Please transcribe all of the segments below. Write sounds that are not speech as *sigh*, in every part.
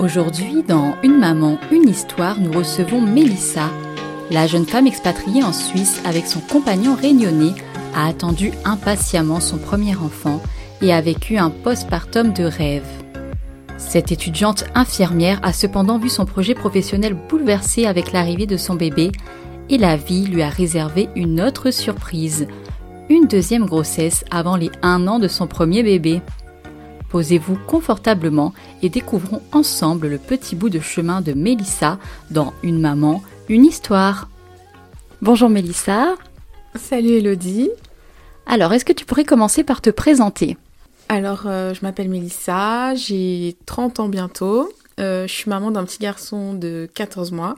Aujourd'hui, dans Une maman, une histoire, nous recevons Mélissa. La jeune femme expatriée en Suisse avec son compagnon réunionnais a attendu impatiemment son premier enfant et a vécu un postpartum de rêve. Cette étudiante infirmière a cependant vu son projet professionnel bouleversé avec l'arrivée de son bébé et la vie lui a réservé une autre surprise, une deuxième grossesse avant les un an de son premier bébé. Posez-vous confortablement et découvrons ensemble le petit bout de chemin de Mélissa dans Une maman, une histoire. Bonjour Mélissa. Salut Elodie. Alors, est-ce que tu pourrais commencer par te présenter? Alors, euh, je m'appelle Mélissa, j'ai 30 ans bientôt. Euh, je suis maman d'un petit garçon de 14 mois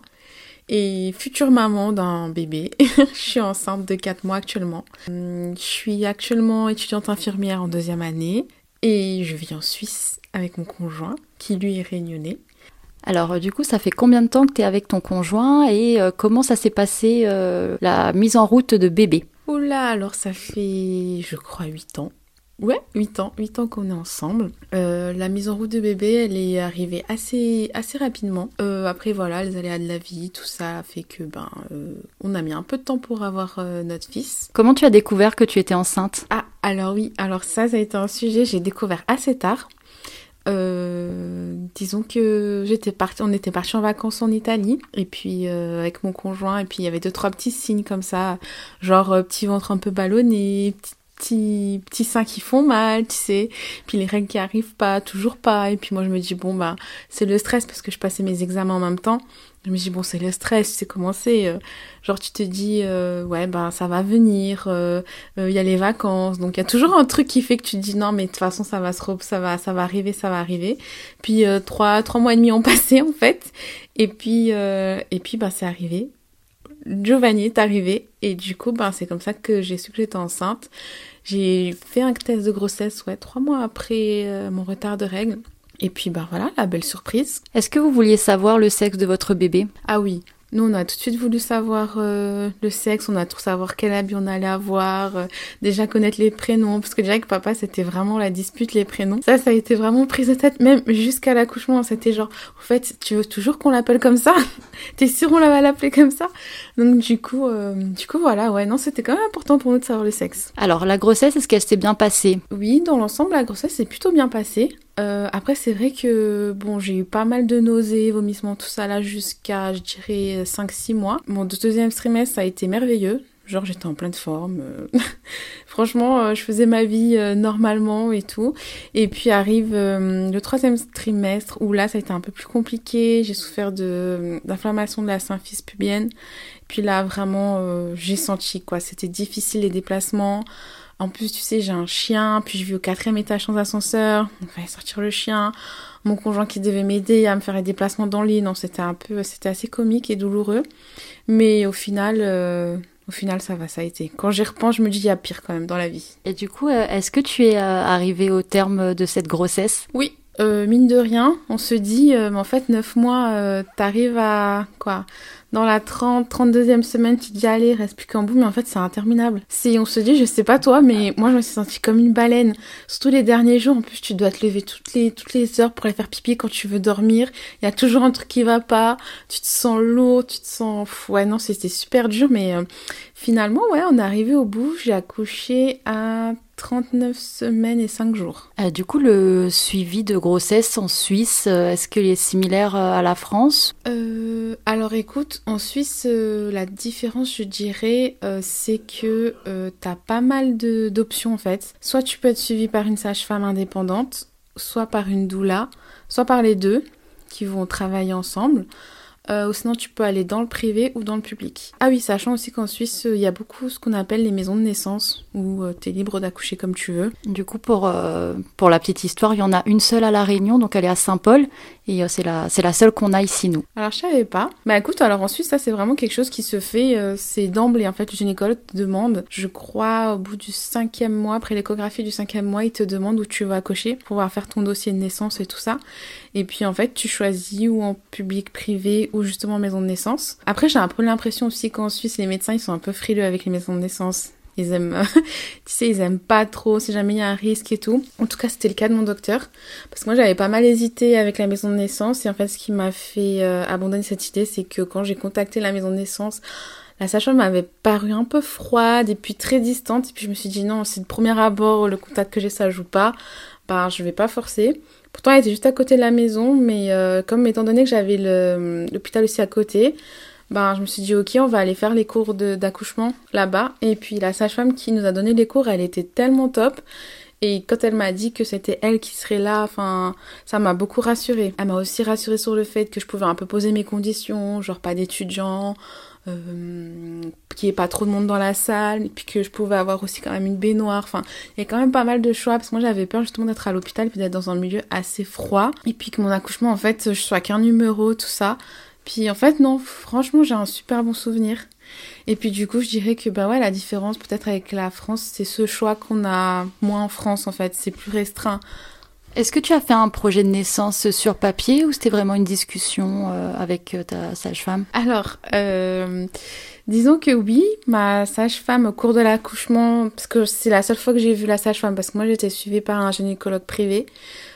et future maman d'un bébé. *laughs* je suis enceinte de 4 mois actuellement. Hum, je suis actuellement étudiante infirmière en deuxième année. Et je vis en Suisse avec mon conjoint, qui lui est réunionnais. Alors euh, du coup, ça fait combien de temps que tu es avec ton conjoint et euh, comment ça s'est passé euh, la mise en route de bébé? Oula, alors ça fait, je crois, 8 ans. Ouais, 8 ans, 8 ans qu'on est ensemble. Euh, la mise en route de bébé, elle est arrivée assez, assez rapidement. Euh, après, voilà, les aléas de la vie, tout ça a fait que, ben, euh, on a mis un peu de temps pour avoir notre fils. Comment tu as découvert que tu étais enceinte? Ah, alors oui, alors ça, ça a été un sujet, j'ai découvert assez tard. disons que j'étais partie, on était parti en vacances en Italie et puis avec mon conjoint et puis il y avait deux trois petits signes comme ça, genre petit ventre un peu ballonné, petits, petits seins qui font mal, tu sais. Puis les règles qui arrivent pas, toujours pas. Et puis moi, je me dis, bon, bah, c'est le stress parce que je passais mes examens en même temps. Je me dis, bon, c'est le stress, c'est. Euh, genre, tu te dis, euh, ouais, bah, ça va venir, il euh, y a les vacances. Donc, il y a toujours un truc qui fait que tu te dis, non, mais de toute façon, ça va se, ça va, ça va arriver, ça va arriver. Puis, trois, trois mois et demi ont *laughs* passé, en fait. Et puis, et puis, bah, c'est arrivé. Giovanni est arrivé et du coup, ben, c'est comme ça que j'ai su que j'étais enceinte. J'ai fait un test de grossesse, ouais, trois mois après euh, mon retard de règles. Et puis, ben voilà, la belle surprise. Est-ce que vous vouliez savoir le sexe de votre bébé? Ah oui, nous, on a tout de suite voulu savoir euh, le sexe, on a tout savoir quel habit on allait avoir, euh, déjà connaître les prénoms, parce que déjà avec papa, c'était vraiment la dispute, les prénoms. Ça, ça a été vraiment prise de tête, même jusqu'à l'accouchement, c'était genre, en fait, tu veux toujours qu'on l'appelle comme ça? *laughs* T'es sûr on va l'appeler comme ça? Donc du coup, euh, du coup, voilà, ouais, non, c'était quand même important pour nous de savoir le sexe. Alors, la grossesse, est-ce qu'elle s'est bien passée? Oui, dans l'ensemble, la grossesse s'est plutôt bien passée. Euh, après, c'est vrai que bon, j'ai eu pas mal de nausées, vomissements, tout ça là jusqu'à, je dirais, 5-6 mois. Mon deuxième trimestre, ça a été merveilleux. Genre, j'étais en pleine forme. Euh. *laughs* Franchement, euh, je faisais ma vie normalement et tout. Et puis arrive le troisième trimestre où là, ça a été un peu plus compliqué. J'ai souffert d'inflammation de la symphyse pubienne. Puis là, vraiment, j'ai senti quoi. C'était difficile les déplacements. En plus, tu sais, j'ai un chien, puis je vis au quatrième étage sans ascenseur, donc fallait sortir le chien. Mon conjoint qui devait m'aider à me faire les déplacements dans l'île, non, c'était un peu, c'était assez comique et douloureux. Mais au final, euh, au final, ça va, ça a été. Quand j'y repense, je me dis, il y a pire quand même dans la vie. Et du coup, euh, est-ce que tu es euh, arrivée au terme de cette grossesse? Oui, mine de rien, on se dit, mais en fait, neuf mois, t'arrives à quoi? Dans la 30, 32e semaine, tu te dis allez, reste plus qu'un bout, mais en fait c'est interminable. Si on se dit, je sais pas toi, mais moi je me suis sentie comme une baleine. Surtout les derniers jours, en plus tu dois te lever toutes les, toutes les heures pour aller faire pipi quand tu veux dormir. Il y a toujours un truc qui va pas, tu te sens lourd, tu te sens... Ouais non, c'était super dur, mais euh, finalement, ouais, on est arrivé au bout. J'ai accouché à 39 semaines et 5 jours. Euh, du coup, le suivi de grossesse en Suisse, euh, est-ce qu'il est similaire à la France? Alors écoute, en Suisse, euh, la différence, je dirais, euh, c'est que euh, tu as pas mal d'options en fait. Soit tu peux être suivi par une sage-femme indépendante, soit par une doula, soit par les deux qui vont travailler ensemble. Euh, sinon, tu peux aller dans le privé ou dans le public. Ah oui, sachant aussi qu'en Suisse, il y a beaucoup ce qu'on appelle les maisons de naissance, où tu es libre d'accoucher comme tu veux. Du coup, pour, pour la petite histoire, il y en a une seule à La Réunion, donc elle est à Saint-Paul, et c'est la, la seule qu'on a ici, nous. Alors, je savais pas. Bah écoute, alors en Suisse, ça c'est vraiment quelque chose qui se fait, c'est d'emblée. En fait, le gynécologue te demande, je crois, au bout du cinquième mois, après l'échographie du cinquième mois, il te demande où tu vas accoucher pour pouvoir faire ton dossier de naissance et tout ça. Et puis en fait, tu choisis ou en public, privé ou justement maison de naissance. Après, j'ai un peu l'impression aussi qu'en Suisse, les médecins, ils sont un peu frileux avec les maisons de naissance. Ils aiment, *laughs* tu sais, ils aiment pas trop si jamais il y a un risque et tout. En tout cas, c'était le cas de mon docteur. Parce que moi, j'avais pas mal hésité avec la maison de naissance. Et en fait, ce qui m'a fait euh, abandonner cette idée, c'est que quand j'ai contacté la maison de naissance, la sage-femme m'avait paru un peu froide et puis très distante. Et puis je me suis dit non, si de premier abord le contact que j'ai ça joue pas, ben je vais pas forcer. Pourtant elle était juste à côté de la maison, mais euh, comme étant donné que j'avais l'hôpital aussi à côté, ben je me suis dit ok on va aller faire les cours d'accouchement là-bas. Et puis la sage-femme qui nous a donné les cours, elle était tellement top. Et quand elle m'a dit que c'était elle qui serait là, enfin, ça m'a beaucoup rassurée. Elle m'a aussi rassurée sur le fait que je pouvais un peu poser mes conditions, genre pas d'étudiants, euh, qu'il n'y ait pas trop de monde dans la salle, et puis que je pouvais avoir aussi quand même une baignoire. Enfin, il y a quand même pas mal de choix, parce que moi j'avais peur justement d'être à l'hôpital, puis d'être dans un milieu assez froid, et puis que mon accouchement, en fait, je sois qu'un numéro, tout ça. Puis en fait, non, franchement, j'ai un super bon souvenir. Et puis du coup, je dirais que bah ouais, la différence peut-être avec la France, c'est ce choix qu'on a moins en France en fait, c'est plus restreint. Est-ce que tu as fait un projet de naissance sur papier ou c'était vraiment une discussion euh, avec euh, ta sage-femme? Alors, euh, disons que oui, ma sage-femme au cours de l'accouchement, parce que c'est la seule fois que j'ai vu la sage-femme, parce que moi j'étais suivie par un gynécologue privé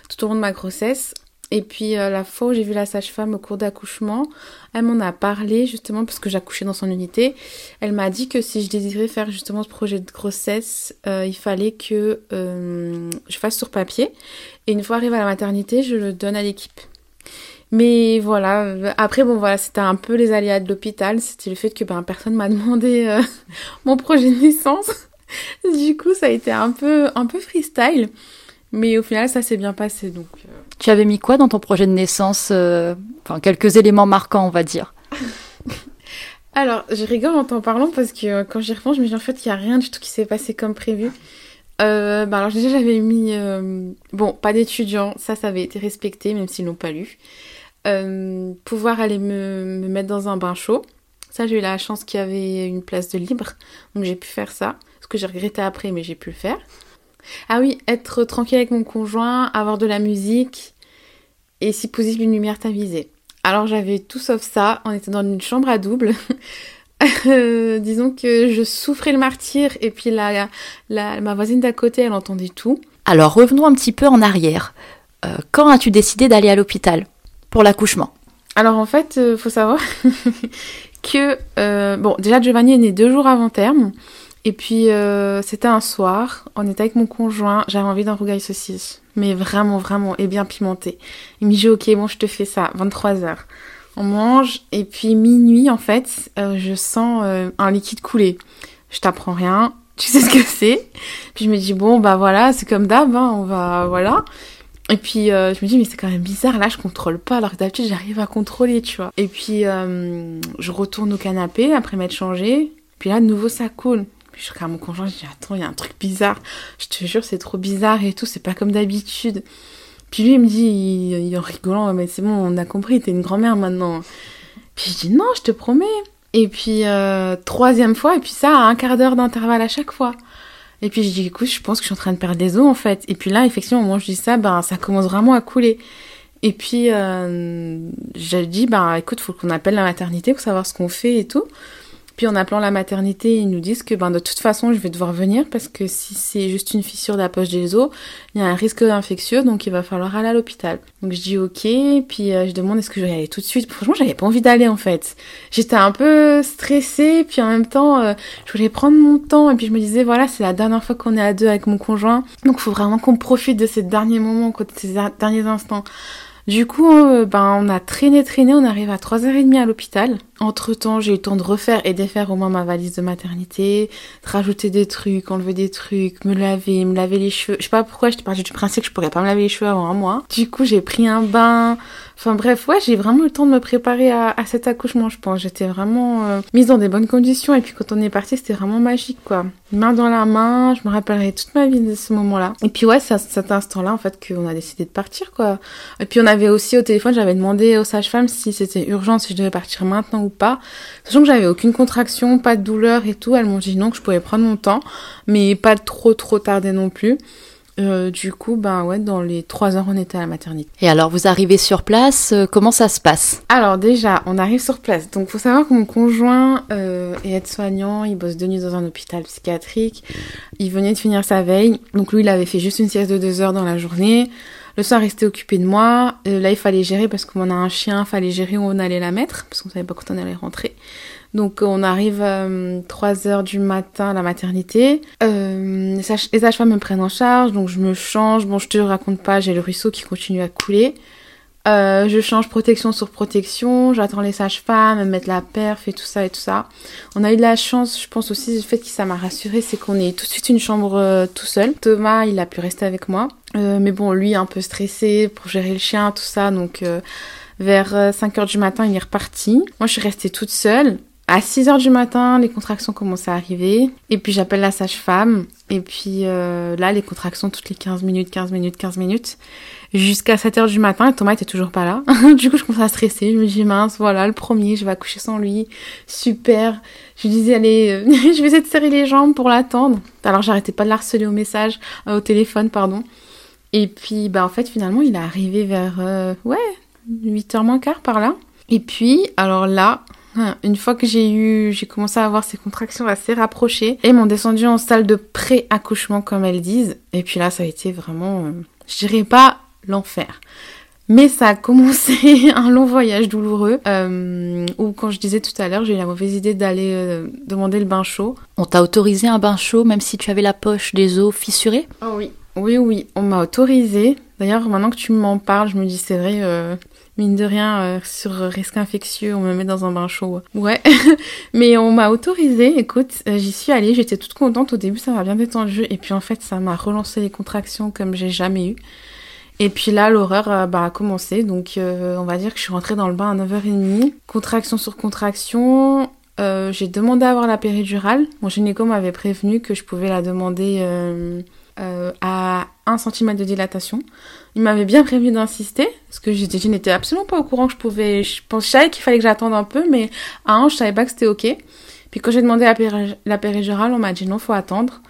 tout au long de ma grossesse. Et puis euh, la fois où j'ai vu la sage-femme au cours d'accouchement, elle m'en a parlé justement parce que j'accouchais dans son unité. Elle m'a dit que si je désirais faire justement ce projet de grossesse, euh, il fallait que euh, je fasse sur papier. Et une fois arrivée à la maternité, je le donne à l'équipe. Mais voilà, après bon voilà, c'était un peu les aléas de l'hôpital, c'était le fait que ben personne m'a *laughs* demandé mon projet de naissance. du coup, ça a été un peu un peu freestyle. Mais au final, ça s'est bien passé. Donc. Tu avais mis quoi dans ton projet de naissance euh, Enfin, quelques éléments marquants, on va dire? *laughs* alors, je rigole en t'en parlant parce que euh, quand j'y repense, je me dis en fait, il n'y a rien du tout qui s'est passé comme prévu. bah alors déjà, j'avais mis... bon, pas d'étudiants, ça, ça avait été respecté, même s'ils n'ont pas lu. pouvoir aller me, me mettre dans un bain chaud. Ça, j'ai eu la chance qu'il y avait une place de libre, donc j'ai pu faire ça. Ce que j'ai regretté après, mais j'ai pu le faire. Ah oui, être tranquille avec mon conjoint, avoir de la musique et si possible une lumière tamisée. Alors j'avais tout sauf ça, on était dans une chambre à double. Euh, *laughs* disons que je souffrais le martyr et puis la, ma voisine d'à côté, elle entendait tout. Alors revenons un petit peu en arrière. Euh, quand as-tu décidé d'aller à l'hôpital pour l'accouchement? Alors en fait, il euh, faut savoir *laughs* que bon, déjà Giovanni est né deux jours avant terme. Et puis, euh, c'était un soir, on était avec mon conjoint, j'avais envie d'un rougail saucisse. Mais vraiment, vraiment, et bien pimenté. Il me dit, ok, bon, je te fais ça, 23h. On mange, et puis minuit, en fait, euh, je sens euh, un liquide couler. Je t'apprends rien, tu sais ce que c'est. Puis je me dis, bon, bah voilà, c'est comme d'hab, hein, on va, voilà. Et puis je me dis mais c'est quand même bizarre là je contrôle pas alors que d'habitude j'arrive à contrôler tu vois. Et puis je retourne au canapé après m'être changé. Puis là de nouveau ça coule je regarde mon conjoint, je dis attends, il y a un truc bizarre. Je te jure, c'est trop bizarre et tout, c'est pas comme d'habitude. Puis lui, il me dit, il, en rigolant, mais c'est bon, on a compris, t'es une grand-mère maintenant. Puis je dis non, je te promets. Et puis euh, troisième fois, et puis ça, à un quart d'heure d'intervalle à chaque fois. Et puis je dis écoute, je pense que je suis en train de perdre des os en fait. Et puis là, effectivement, au moment où je dis ça, ben ça commence vraiment à couler. Et puis euh, j'ai dit ben écoute, faut qu'on appelle la maternité pour savoir ce qu'on fait et tout. Puis en appelant la maternité, ils nous disent que ben, de toute façon, je vais devoir venir parce que si c'est juste une fissure de la poche des os, il y a un risque infectieux, donc il va falloir aller à l'hôpital. Donc je dis ok, puis euh, je demande est-ce que je vais y aller tout de suite? Franchement, j'avais pas envie d'aller en fait. J'étais un peu stressée, puis en même temps, euh, je voulais prendre mon temps, et puis je me disais voilà, c'est la dernière fois qu'on est à deux avec mon conjoint, donc faut vraiment qu'on profite de ces derniers moments, de ces derniers instants. Du coup, euh, ben, on a traîné, traîné, on arrive à 3h30 à l'hôpital. Entre temps, j'ai eu le temps de refaire et défaire au moins ma valise de maternité, de rajouter des trucs, enlever des trucs, me laver, me laver les cheveux. Je sais pas pourquoi j'étais partie du principe que je pourrais pas me laver les cheveux avant un mois. Du coup, j'ai pris un bain. Enfin bref, ouais, j'ai vraiment eu le temps de me préparer à, à cet accouchement, je pense. J'étais vraiment euh, mise dans des bonnes conditions et puis quand on est parti, c'était vraiment magique, quoi. Main dans la main, je me rappellerai toute ma vie de ce moment-là. Et puis ouais, c'est à cet instant-là, en fait, qu'on a décidé de partir, quoi. Et puis on avait aussi au téléphone, j'avais demandé aux sages-femmes si c'était urgent, si je devais partir maintenant ou pas. Sachant que j'avais aucune contraction, pas de douleur et tout, elles m'ont dit non, que je pouvais prendre mon temps, mais pas trop trop tarder non plus. Euh, du coup, ben ouais, dans les trois heures, on était à la maternité. Et alors, vous arrivez sur place, euh, comment ça se passe? Alors déjà, on arrive sur place. Donc, faut savoir que mon conjoint euh, est aide-soignant, il bosse de nuit dans un hôpital psychiatrique. Il venait de finir sa veille, donc lui, il avait fait juste une sieste de deux heures dans la journée. Le soir, restait occupé de moi. là, il fallait gérer parce qu'on a un chien, il fallait gérer où on allait la mettre parce qu'on savait pas quand on allait rentrer. Donc on arrive à 3 heures du matin à la maternité. Euh, les sages-femmes me prennent en charge, donc je me change. Bon, je te raconte pas, j'ai le ruisseau qui continue à couler. Euh, je change protection sur protection, j'attends les sages-femmes, elles mettent la perf et tout ça et tout ça. On a eu de la chance, je pense aussi, le fait que ça m'a rassuré, c'est qu'on est tout de suite une chambre euh, tout seul. Thomas, il a pu rester avec moi. Euh, mais bon, lui, un peu stressé pour gérer le chien, tout ça, donc euh, vers 5h du matin, il est reparti. Moi, je suis restée toute seule. À 6 heures du matin, les contractions commencent à arriver. Et puis j'appelle la sage-femme. Et puis euh, là, les contractions toutes les 15 minutes, 15 minutes, 15 minutes. Jusqu'à 7 heures du matin, Thomas était toujours pas là. *laughs* du coup, je commence à stresser. Je me dis, mince, voilà, le premier, je vais accoucher sans lui. Super. Je lui disais, allez, euh, *laughs* je vais essayer de serrer les jambes pour l'attendre. Alors, j'arrêtais pas de l'harceler au message, euh, au téléphone, pardon. Et puis, bah, en fait, finalement, il est arrivé vers, euh, ouais, 8h moins quart par là. Et puis, alors là, Hein, une fois que j'ai eu, j'ai commencé à avoir ces contractions assez rapprochées et m'ont descendu en salle de pré-accouchement comme elles disent. Et puis là, ça a été vraiment, euh, je dirais pas l'enfer. Mais ça a commencé *laughs* un long voyage douloureux euh, où, quand je disais tout à l'heure, j'ai eu la mauvaise idée d'aller euh, demander le bain chaud. On t'a autorisé un bain chaud même si tu avais la poche des os fissurés Oh oui. Oui, oui, on m'a autorisé. D'ailleurs, maintenant que tu m'en parles, je me dis c'est vrai, euh, mine de rien, euh, sur risque infectieux, on me met dans un bain chaud. Ouais, *laughs* mais on m'a autorisé. Écoute, euh, j'y suis allée, j'étais toute contente. Au début, ça m'a bien détendu, et puis en fait, ça m'a relancé les contractions comme j'ai jamais eu. Et puis là, l'horreur bah, a commencé. Donc, on va dire que je suis rentrée dans le bain à 9h30. Contraction sur contraction. j'ai demandé à avoir la péridurale. Mon gynéco m'avait prévenu que je pouvais la demander à 1 cm de dilatation. Il m'avait bien prévu d'insister, parce que je n'étais absolument pas au courant que je pouvais... Je pensais qu'il fallait que j'attende un peu, mais à 1, je savais pas que c'était ok. Puis quand j'ai demandé la, péri la péridurale, on m'a dit non, faut attendre,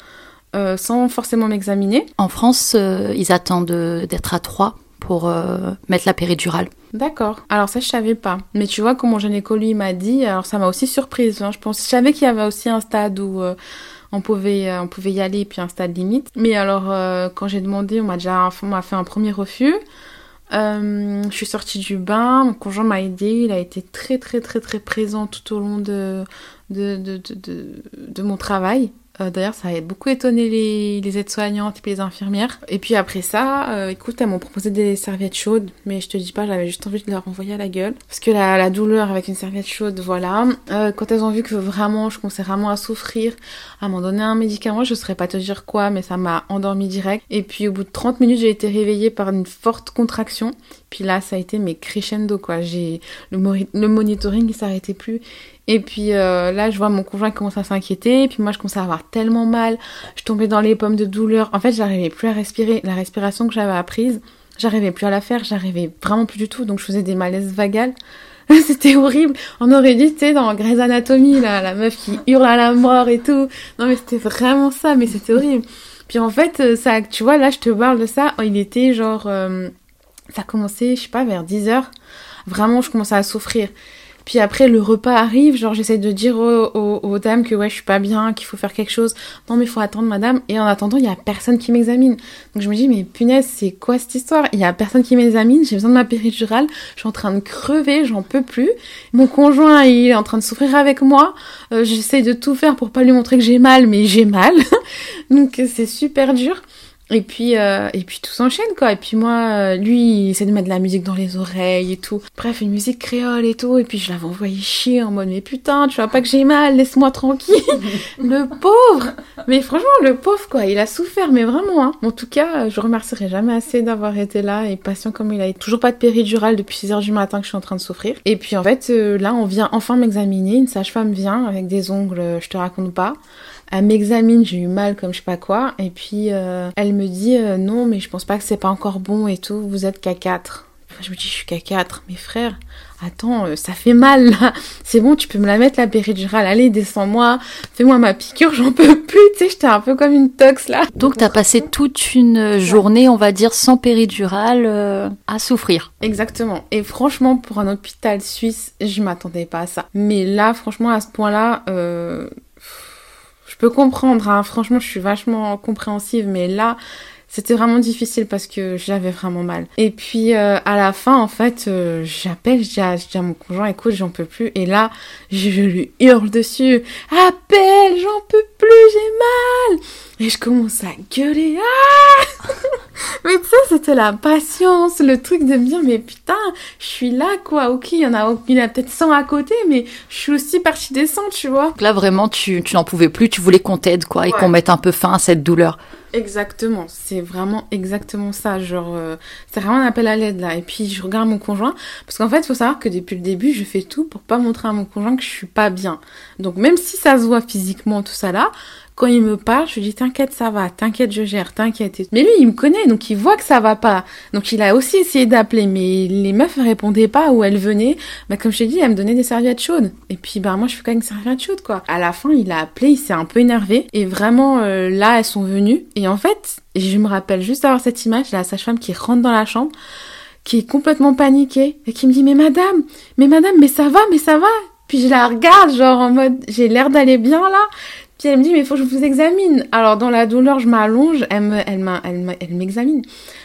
euh, sans forcément m'examiner. En France, euh, ils attendent d'être à 3 pour euh, mettre la péridurale. D'accord. Alors ça, je savais pas. Mais tu vois, comme mon gynéco, lui, m'a dit, alors ça m'a aussi surprise. Hein. Je pense, je savais qu'il y avait aussi un stade où on pouvait, euh, on pouvait y aller, puis un stade limite. Mais alors, euh, quand j'ai demandé, on m'a déjà on m'a fait un premier refus. Euh, je suis sortie du bain, mon conjoint m'a aidé, il a été très très très très présent tout au long de, de, de, de mon travail. Euh, d'ailleurs, ça a beaucoup étonné les, aides-soignantes et les infirmières. Et puis après ça, euh, écoute, elles m'ont proposé des serviettes chaudes, mais je te dis pas, j'avais juste envie de leur envoyer à la gueule. Parce que la, douleur avec une serviette chaude, voilà. Euh, quand elles ont vu que vraiment, je commençais vraiment à souffrir, à m'en donner un médicament, je saurais pas te dire quoi, mais ça m'a endormi direct. Et puis au bout de 30 minutes, j'ai été réveillée par une forte contraction. Puis là, ça a été mes crescendo, quoi. J'ai le, le monitoring, il s'arrêtait plus. Et puis euh, là, je vois mon conjoint commence à s'inquiéter. Et puis moi, je commençais à avoir tellement mal. Je tombais dans les pommes de douleur. En fait, j'arrivais plus à respirer. La respiration que j'avais apprise, j'arrivais plus à la faire. J'arrivais vraiment plus du tout. Donc, je faisais des malaises vagales. *laughs* C'était horrible. On aurait dit, tu sais, dans Grey's Anatomy, la meuf qui hurle à la mort et tout. Non, mais c'était vraiment ça. Mais c'était horrible. Puis en fait, euh, ça, tu vois, là, je te parle de ça. Il était genre... Euh, ça a commencé, je sais pas, vers 10 heures. Vraiment, je commençais à souffrir. Puis après, le repas arrive, genre j'essaie de dire aux, dames que ouais, je suis pas bien, qu'il faut faire quelque chose. Non, mais il faut attendre, madame. Et en attendant, il y a personne qui m'examine. Donc je me dis, mais punaise, c'est quoi cette histoire? Il y a personne qui m'examine, j'ai besoin de ma péridurale, je suis en train de crever, j'en peux plus. Mon conjoint, il est en train de souffrir avec moi. Euh, j'essaie de tout faire pour pas lui montrer que j'ai mal, mais j'ai mal. *laughs* Donc c'est super dur. Et puis, euh, et puis tout s'enchaîne, quoi. Et puis moi, euh, lui, il essaie de mettre de la musique dans les oreilles et tout. Bref, une musique créole et tout. Et puis je l'avais envoyé chier en mode, mais putain, tu vois pas que j'ai mal, laisse-moi tranquille. *laughs* le pauvre Mais franchement, le pauvre, quoi. Il a souffert, mais vraiment, hein. En tout cas, je remercierai jamais assez d'avoir été là et patient comme il a été. Toujours pas de péridurale depuis 6 heures du matin que je suis en train de souffrir. Et puis en fait, euh, là, on vient enfin m'examiner. Une sage-femme vient avec des ongles, je te raconte pas. Elle m'examine, j'ai eu mal comme je sais pas quoi, et puis euh, elle me dit euh, non, mais je pense pas que c'est pas encore bon et tout, vous êtes qu'à 4. Enfin, je me dis, je suis qu'à 4, mes frères, attends, euh, ça fait mal là, *laughs* c'est bon, tu peux me la mettre la péridurale, allez, descends-moi, fais-moi ma piqûre, j'en peux plus, tu sais, j'étais un peu comme une tox là. Donc t'as passé toute une journée, on va dire, sans péridurale à souffrir. Exactement, et franchement, pour un hôpital suisse, je m'attendais pas à ça. Mais là, franchement, à ce point-là, euh peux comprendre, hein. franchement, je suis vachement compréhensive, mais là, c'était vraiment difficile parce que j'avais vraiment mal. Et puis euh, à la fin, en fait, euh, j'appelle, je dis, à, mon conjoint, écoute, j'en peux plus. Et là, je, lui hurle dessus, appelle, j'en peux plus, j'ai mal. Et je commence à gueuler, ah *laughs* Mais tu sais, c'était la patience, le truc de me dire, mais putain, je suis là, quoi. Ok, il y en a, il y a peut-être 100 à côté, mais je suis aussi partie des 100, tu vois. Donc là, vraiment, tu, tu n'en pouvais plus, tu voulais qu'on t'aide, quoi, et qu'on mette un peu fin à cette douleur. Exactement, c'est vraiment exactement ça. Genre, euh, c'est vraiment un appel à l'aide là. Et puis je regarde mon conjoint parce qu'en fait, faut savoir que depuis le début, je fais tout pour pas montrer à mon conjoint que je suis pas bien. Donc même si ça se voit physiquement tout ça là, quand il me parle, je lui dis t'inquiète, ça va, t'inquiète, je gère, t'inquiète. Mais lui, il me connaît, donc il voit que ça va pas. Donc il a aussi essayé d'appeler, mais les meufs répondaient pas ou elles venaient. Bah comme je t'ai dit, elles me donnaient des serviettes chaudes. Et puis bah moi je fais quand même une serviette chaude quoi. À la fin, il a appelé, il s'est un peu énervé et vraiment euh, là elles sont venues en fait, je me rappelle juste d'avoir cette image, la sage-femme qui rentre dans la chambre qui est complètement paniquée et qui me dit mais madame, mais madame, mais ça va, mais ça va. Puis je la regarde genre en mode j'ai l'air d'aller bien là. Puis elle me dit, mais il faut que je vous examine. Alors, dans la douleur, je m'allonge, elle me, elle elle elle m'examine.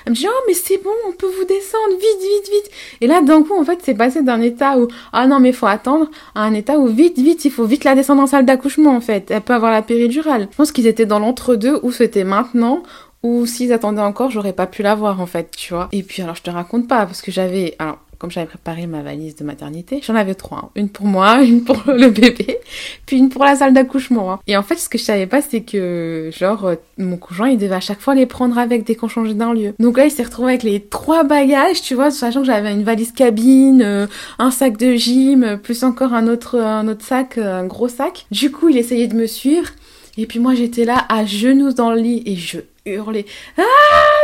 Elle me dit, oh, mais c'est bon, on peut vous descendre, vite, vite, vite. Et là, d'un coup, en fait, c'est passé d'un état où, ah non, mais faut attendre, à un état où, vite, vite, il faut vite la descendre en salle d'accouchement, en fait. Elle peut avoir la péridurale. Je pense qu'ils étaient dans l'entre-deux où c'était maintenant, ou s'ils attendaient encore, j'aurais pas pu la voir, en fait, tu vois. Et puis, alors, je te raconte pas, parce que j'avais, alors, comme j'avais préparé ma valise de maternité, j'en avais trois. Hein. Une pour moi, *laughs* une pour le bébé, puis une pour la salle d'accouchement. Hein. Et en fait, ce que je savais pas, c'est que, genre, euh, mon conjoint, il devait à chaque fois les prendre avec dès qu'on changeait d'un lieu. Donc là, il s'est retrouvé avec les trois bagages, tu vois, sachant que j'avais une valise cabine, euh, un sac de gym, plus encore un autre, un autre sac, euh, un gros sac. Du coup, il essayait de me suivre. Et puis moi, j'étais là, à genoux dans le lit, et je hurlais « Ah,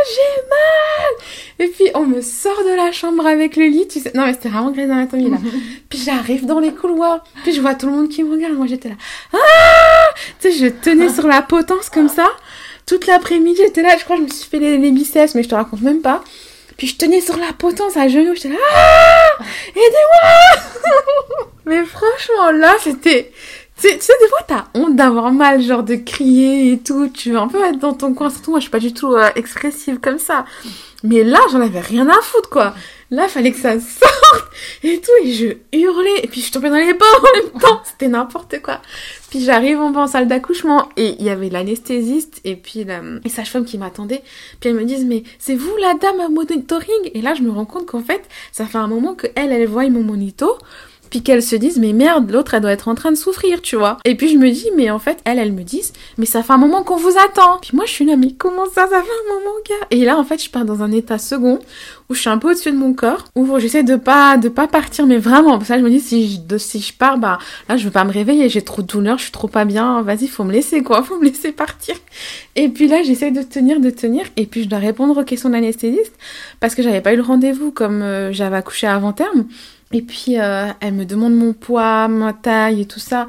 j'ai mal !» Et puis on me sort de la chambre avec le lit, tu sais. Non mais c'était vraiment Grey's Anatomy là. *laughs* puis j'arrive dans les couloirs, puis je vois tout le monde qui me regarde, moi j'étais là « Ah !» Tu sais, je tenais sur la potence comme ça. Toute l'après-midi, j'étais là, je crois que je me suis fait les, biceps, mais je te raconte même pas. Puis je tenais sur la potence à genoux, j'étais là « Ah Aidez-moi !» *laughs* Mais franchement, là, c'était tu sais, des fois, t'as honte d'avoir mal, genre de crier et tout. Tu veux un peu être dans ton coin. Surtout, moi, je suis pas du tout euh, expressive comme ça. Mais là, j'en avais rien à foutre, quoi. Là, fallait que ça sorte et tout. Et je hurlais. Et puis, je tombais dans les pommes en même temps. *laughs* C'était n'importe quoi. Puis, j'arrive en bas en salle d'accouchement. Et il y avait l'anesthésiste et puis la, les sages-femmes qui m'attendaient. Puis, elles me disent, mais c'est vous la dame à monitoring? Et là, je me rends compte qu'en fait, ça fait un moment que elle, elle voit mon monito puis qu'elles se disent mais merde, l'autre elle doit être en train de souffrir, tu vois. Et puis je me dis mais en fait elles elles me disent mais ça fait un moment qu'on vous attend. Puis moi je suis là mais comment ça ça fait un moment gars? Et là en fait je pars dans un état second où je suis un peu au-dessus de mon corps, où j'essaie de pas de pas partir mais vraiment parce que je me dis si je si je pars bah là je veux pas me réveiller, j'ai trop de douleur, je suis trop pas bien, vas-y faut me laisser quoi, faut me laisser partir. Et puis là j'essaie de tenir de tenir et puis je dois répondre aux questions d'anesthésiste parce que j'avais pas eu le rendez-vous comme euh, j'avais accouché avant terme. Et puis euh, elle me demande mon poids, ma taille et tout ça.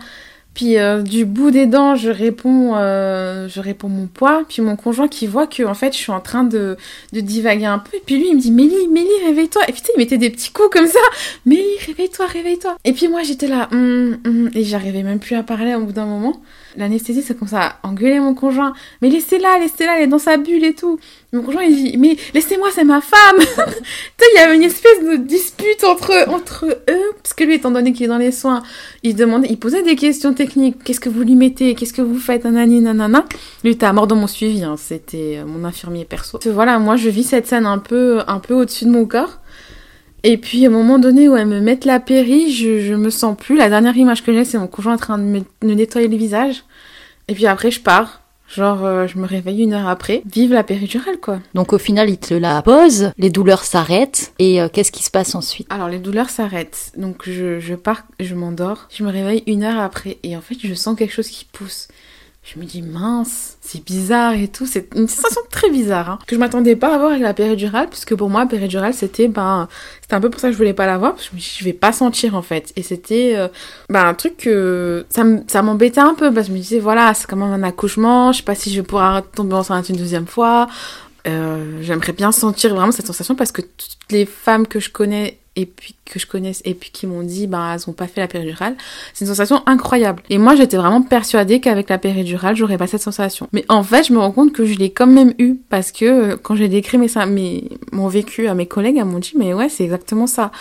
Puis euh, du bout des dents, je réponds, euh, je réponds mon poids. Puis mon conjoint qui voit que en fait je suis en train de, divaguer un peu. Et puis lui il me dit Mélie, Mélie, réveille-toi. Et puis il mettait des petits coups comme ça. Mélie, réveille-toi, réveille-toi. Et puis moi j'étais là, hum, hum, et j'arrivais même plus à parler au bout d'un moment. L'anesthésie, c'est comme ça, engueuler mon conjoint. Mais laissez-la, laissez-la, elle est dans sa bulle et tout. Mon conjoint, il dit, mais laissez-moi, c'est ma femme. *laughs* tu il y avait une espèce de dispute entre, entre eux. Parce que lui, étant donné qu'il est dans les soins, il demandait, il posait des questions techniques. Qu'est-ce que vous lui mettez? Qu'est-ce que vous faites? Nanani, nanana. Lui à mort dans mon suivi, hein. C'était euh, mon infirmier perso. Voilà, moi, je vis cette scène un peu, un peu au-dessus de mon corps. Et puis, à un moment donné où elles me mettent la péri, je, je me sens plus. La dernière image que j'ai, c'est mon conjoint en train de me, me nettoyer le visage. Et puis après, je pars. Genre, euh, je me réveille une heure après. Vive la péridurale, quoi. Donc au final, il te la pose, les douleurs s'arrêtent, et euh, qu'est-ce qui se passe ensuite? Alors, les douleurs s'arrêtent. Donc, je, je pars, je m'endors. Je me réveille une heure après. Et en fait, je sens quelque chose qui pousse. Je me dis mince, c'est bizarre et tout. C'est une sensation très bizarre hein, que je m'attendais pas à avoir avec la péridurale, puisque pour moi, la péridurale, c'était ben, c'était un peu pour ça que je voulais pas l'avoir, parce je me dis, je vais pas sentir en fait. Et c'était euh, ben, un truc que ça m'embêtait un peu, parce que je me disais voilà, c'est quand même un accouchement, je sais pas si je vais pouvoir tomber enceinte une deuxième fois. Euh, J'aimerais bien sentir vraiment cette sensation parce que toutes les femmes que je connais et puis que je connaisse et puis qui m'ont dit bah elles ont pas fait la péridurale. C'est une sensation incroyable. Et moi j'étais vraiment persuadée qu'avec la péridurale j'aurais pas cette sensation. Mais en fait je me rends compte que je l'ai quand même eu parce que euh, quand j'ai décrit mes, mes mon vécu à mes collègues elles m'ont dit mais ouais c'est exactement ça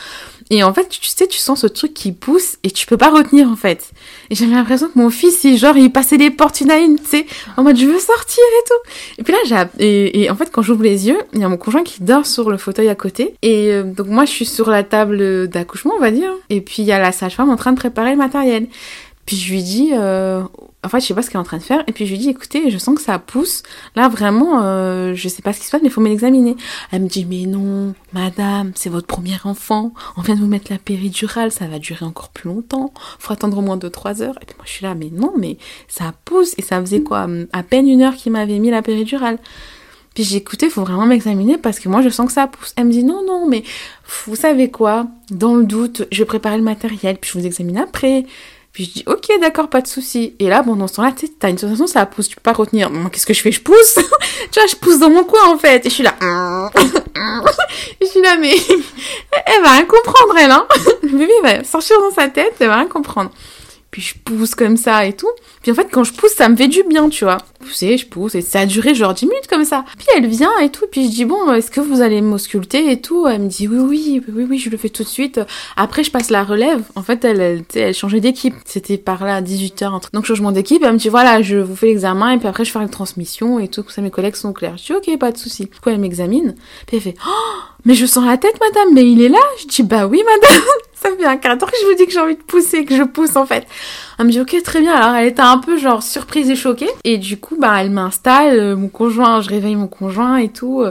et en fait tu sais tu sens ce truc qui pousse et tu peux pas retenir en fait. Et j'avais l'impression que mon fils il genre il passait les portes une à une tu sais en mode je veux sortir et tout. Et puis là j'ai et, et en fait quand j'ouvre les yeux il y a mon conjoint qui dort sur le fauteuil à côté. Et euh, donc moi je suis sur la table d'accouchement on va dire. Et puis il y a la sage-femme en train de préparer le matériel. Puis je lui dis euh, en fait je sais pas ce qu'elle est en train de faire. Et puis je lui dis écoutez je sens que ça pousse. Là vraiment euh, je sais pas ce qui se passe mais il faut m'examiner. Elle me dit mais non madame c'est votre premier enfant. On vient de vous mettre la péridurale ça va durer encore plus longtemps. Faut attendre au moins 2-3 heures. Et puis moi je suis là mais non mais ça pousse. Et ça faisait quoi à peine une heure qu'il m'avait mis la péridurale. Puis j'ai écouté, faut vraiment m'examiner parce que moi je sens que ça pousse. Elle me dit non, non, mais vous savez quoi? Dans le doute, je vais préparer le matériel, puis je vous examine après. Puis je dis ok, d'accord, pas de souci. Et là, bon, dans ce temps-là, tu t'as une sensation, ça pousse, tu peux pas retenir. Qu'est-ce que je fais? Je pousse? *laughs* Tu vois, je pousse dans mon coin en fait. Et je suis là. *laughs* Je suis là, mais *laughs* elle va rien comprendre, elle, hein. Le bébé va sortir dans sa tête, elle va rien comprendre. Puis je pousse comme ça et tout. Puis en fait, quand je pousse, ça me fait du bien, tu vois. Pousser, je pousse, et ça a duré genre 10 minutes comme ça. Puis elle vient et tout, puis je dis, bon, est-ce que vous allez m'ausculter et tout? Elle me dit, oui, oui, oui, oui, je le fais tout de suite. Après, je passe la relève. En fait, elle, elle, elle changeait d'équipe. C'était par là à 18h. Donc, changement d'équipe, elle me dit, voilà, je vous fais l'examen, et puis après, je fais la transmission et tout, ça, mes collègues sont clairs. Je dis, ok, pas de souci. Du coup, elle m'examine. Puis elle fait, oh, mais je sens la tête, madame, mais il est là Je dis, bah oui, madame *laughs* ça fait un quart d'heure que je vous dis que j'ai envie de pousser, que je pousse en fait. Elle me dit ok très bien. Alors elle était un peu genre surprise et choquée. Et du coup bah elle m'installe, euh, mon conjoint, je réveille mon conjoint et tout.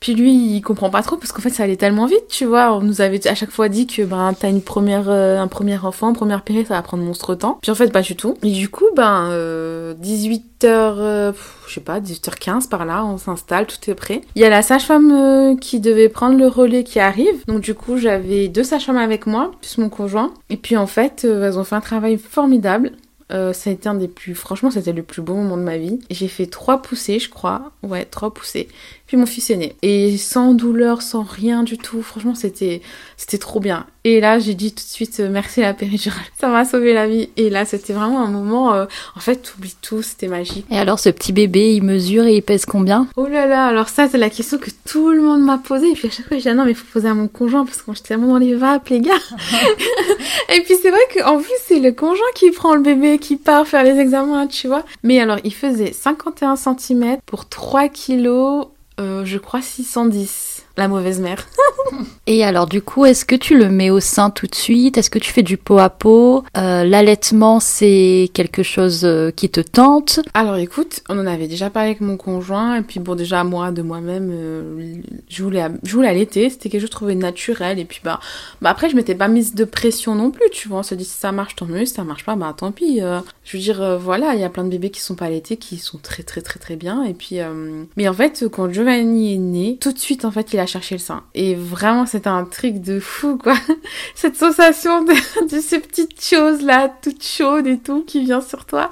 Puis lui il comprend pas trop parce qu'en fait ça allait tellement vite, tu vois. On nous avait à chaque fois dit que ben t'as une première, euh, un premier enfant, première ça va prendre monstre temps. Puis en fait pas du tout. Et du coup ben euh, 18 h euh, pff, je sais pas 18h15 par là, on s'installe, tout est prêt. Il y a la sage-femme euh, qui devait prendre le relais qui arrive. Donc du coup j'avais deux sages-femmes avec moi plus mon conjoint. Et puis en fait euh, elles ont fait un travail formidable. Euh, ça a été un des plus, franchement, c'était le plus beau moment de ma vie. J'ai fait trois poussées, je crois. Ouais, trois poussées. Puis mon fils est né. Et sans douleur, sans rien du tout. Franchement, c'était, c'était trop bien. Et là, j'ai dit tout de suite, euh, merci la péridurale. *laughs* Ça m'a sauvé la vie. Et là, c'était vraiment un moment, euh, en fait, t'oublies tout, c'était magique. Et alors, ce petit bébé, il mesure et il pèse combien? Oh là là, alors ça, c'est la question que tout le monde m'a posée. Et puis à chaque fois, je dis, ah non, mais il faut poser à mon conjoint parce que j'étais tellement dans les vapes, les gars. *laughs* et puis c'est vrai qu'en plus, c'est le conjoint qui prend le bébé, qui part faire les examens, tu vois. Mais alors, il faisait 51 cm pour 3 kilos, je crois 610. La mauvaise mère. *laughs* Et alors, du coup, est-ce que tu le mets au sein tout de suite? Est-ce que tu fais du pot à pot? Euh, L'allaitement, c'est quelque chose euh, qui te tente? Alors écoute, on en avait déjà parlé avec mon conjoint, et puis bon, déjà moi, de moi-même, euh, je voulais, je voulais allaiter, c'était quelque chose que je trouvais naturel, et puis bah, bah après, je m'étais pas mise de pression non plus, tu vois, on se dit si ça marche, tant mieux, si ça marche pas, bah tant pis. euh. je veux dire, voilà, il y a plein de bébés qui sont pas allaités, qui sont très très très très bien, et puis, mais en fait, quand Giovanni est né, tout de suite, en fait, il a cherché le sein, et vraiment, c'était un truc de fou, quoi. *laughs* Cette sensation de, *laughs* ces petites choses là, toutes chaudes et tout, qui vient sur toi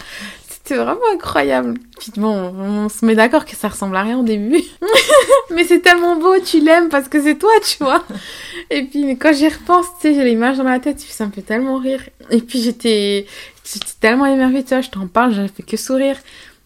c'était vraiment incroyable. Puis bon, on se met d'accord que ça ressemble à rien au début. *laughs* mais c'est tellement beau, tu l'aimes parce que c'est toi, tu vois. Et puis, quand j'y repense, tu sais, j'ai l'image dans la tête, ça me fait tellement rire. Et puis j'étais, j'étais tellement émerveillée, tu vois, je t'en parle, j'avais fait que sourire.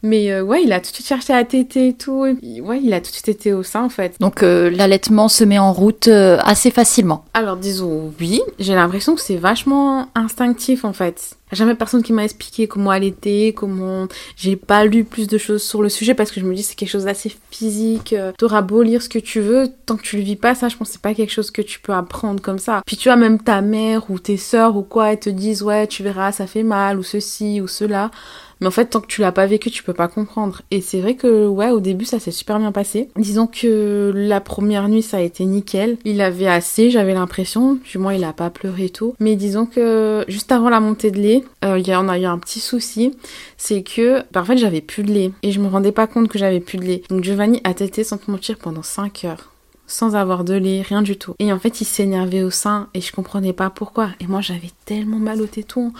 Mais euh, ouais, il a tout de suite cherché à téter et tout. Et ouais, il a tout de suite été au sein en fait. Donc euh, l'allaitement se met en route euh, assez facilement. Alors disons oui, j'ai l'impression que c'est vachement instinctif en fait. Jamais personne qui m'a expliqué comment allaiter, comment j'ai pas lu plus de choses sur le sujet parce que je me dis c'est quelque chose d'assez physique. T'auras beau lire ce que tu veux, tant que tu le vis pas, ça je pense c'est pas quelque chose que tu peux apprendre comme ça. Puis tu vois même ta mère ou tes sœurs ou quoi, elles te disent ouais tu verras ça fait mal ou ceci ou cela. Mais en fait, tant que tu l'as pas vécu, tu peux pas comprendre. Et c'est vrai que, ouais, au début, ça s'est super bien passé. Disons que la première nuit, ça a été nickel. Il avait assez, j'avais l'impression. Du moins, il a pas pleuré et tout. Mais disons que, juste avant la montée de lait, euh, il y en a eu un petit souci. C'est que, bah, en fait, j'avais plus de lait. Et je me rendais pas compte que j'avais plus de lait. Donc, Giovanni a tété sans te mentir pendant 5 heures sans avoir de lait, rien du tout. Et en fait, il s'énervait au sein et je comprenais pas pourquoi. Et moi, j'avais tellement mal au téton.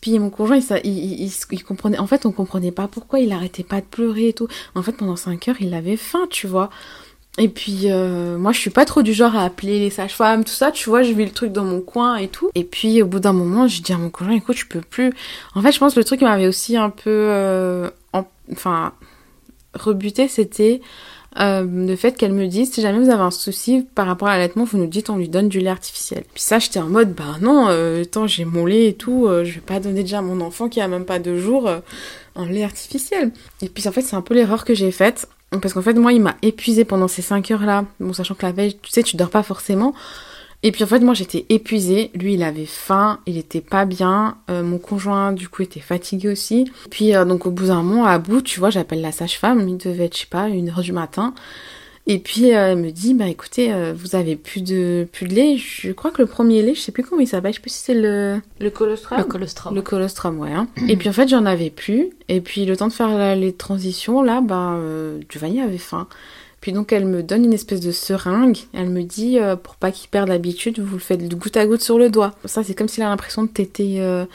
Puis mon conjoint, il, comprenait. En fait, on comprenait pas pourquoi il arrêtait pas de pleurer et tout. En fait, pendant 5 heures, il avait faim, tu vois. Et puis, euh, moi, je suis pas trop du genre à appeler les sages-femmes, tout ça, tu vois, je vis le truc dans mon coin et tout. Et puis, au bout d'un moment, je dis à mon conjoint, écoute, je peux plus. En fait, je pense que le truc qui m'avait aussi un peu, euh, enfin, rebuté, c'était euh, le fait qu'elle me dise si jamais vous avez un souci par rapport à l'allaitement, vous nous dites on lui donne du lait artificiel. Puis ça, j'étais en mode bah non, euh, tant j'ai mon lait et tout, euh, je vais pas donner déjà à mon enfant qui a même pas deux jours euh, un lait artificiel. Et puis en fait, c'est un peu l'erreur que j'ai faite parce qu'en fait, moi, il m'a épuisé pendant ces 5 heures là. Bon, sachant que la veille, tu sais, tu dors pas forcément. Et puis en fait, moi j'étais épuisée. Lui, il avait faim, il était pas bien. Euh, mon conjoint, du coup, était fatigué aussi. Puis euh, donc au bout d'un moment, à bout, tu vois, j'appelle la sage-femme. Il devait être, je sais pas, une heure du matin. Et puis euh, elle me dit, bah écoutez, vous avez plus de plus de lait. Je crois que le premier lait, je sais plus comment il s'appelle. Je sais plus si c'est le le colostrum. Le colostrum. Le colostrum, ouais. Hein. Et puis en fait, j'en avais plus. Et puis le temps de faire les transitions, là, bah, Giovanni avait faim. Puis donc elle me donne une espèce de seringue. Elle me dit euh, pour pas qu'il perde l'habitude, vous le faites goutte à goutte sur le doigt. Ça c'est comme s'il a l'impression de téter euh,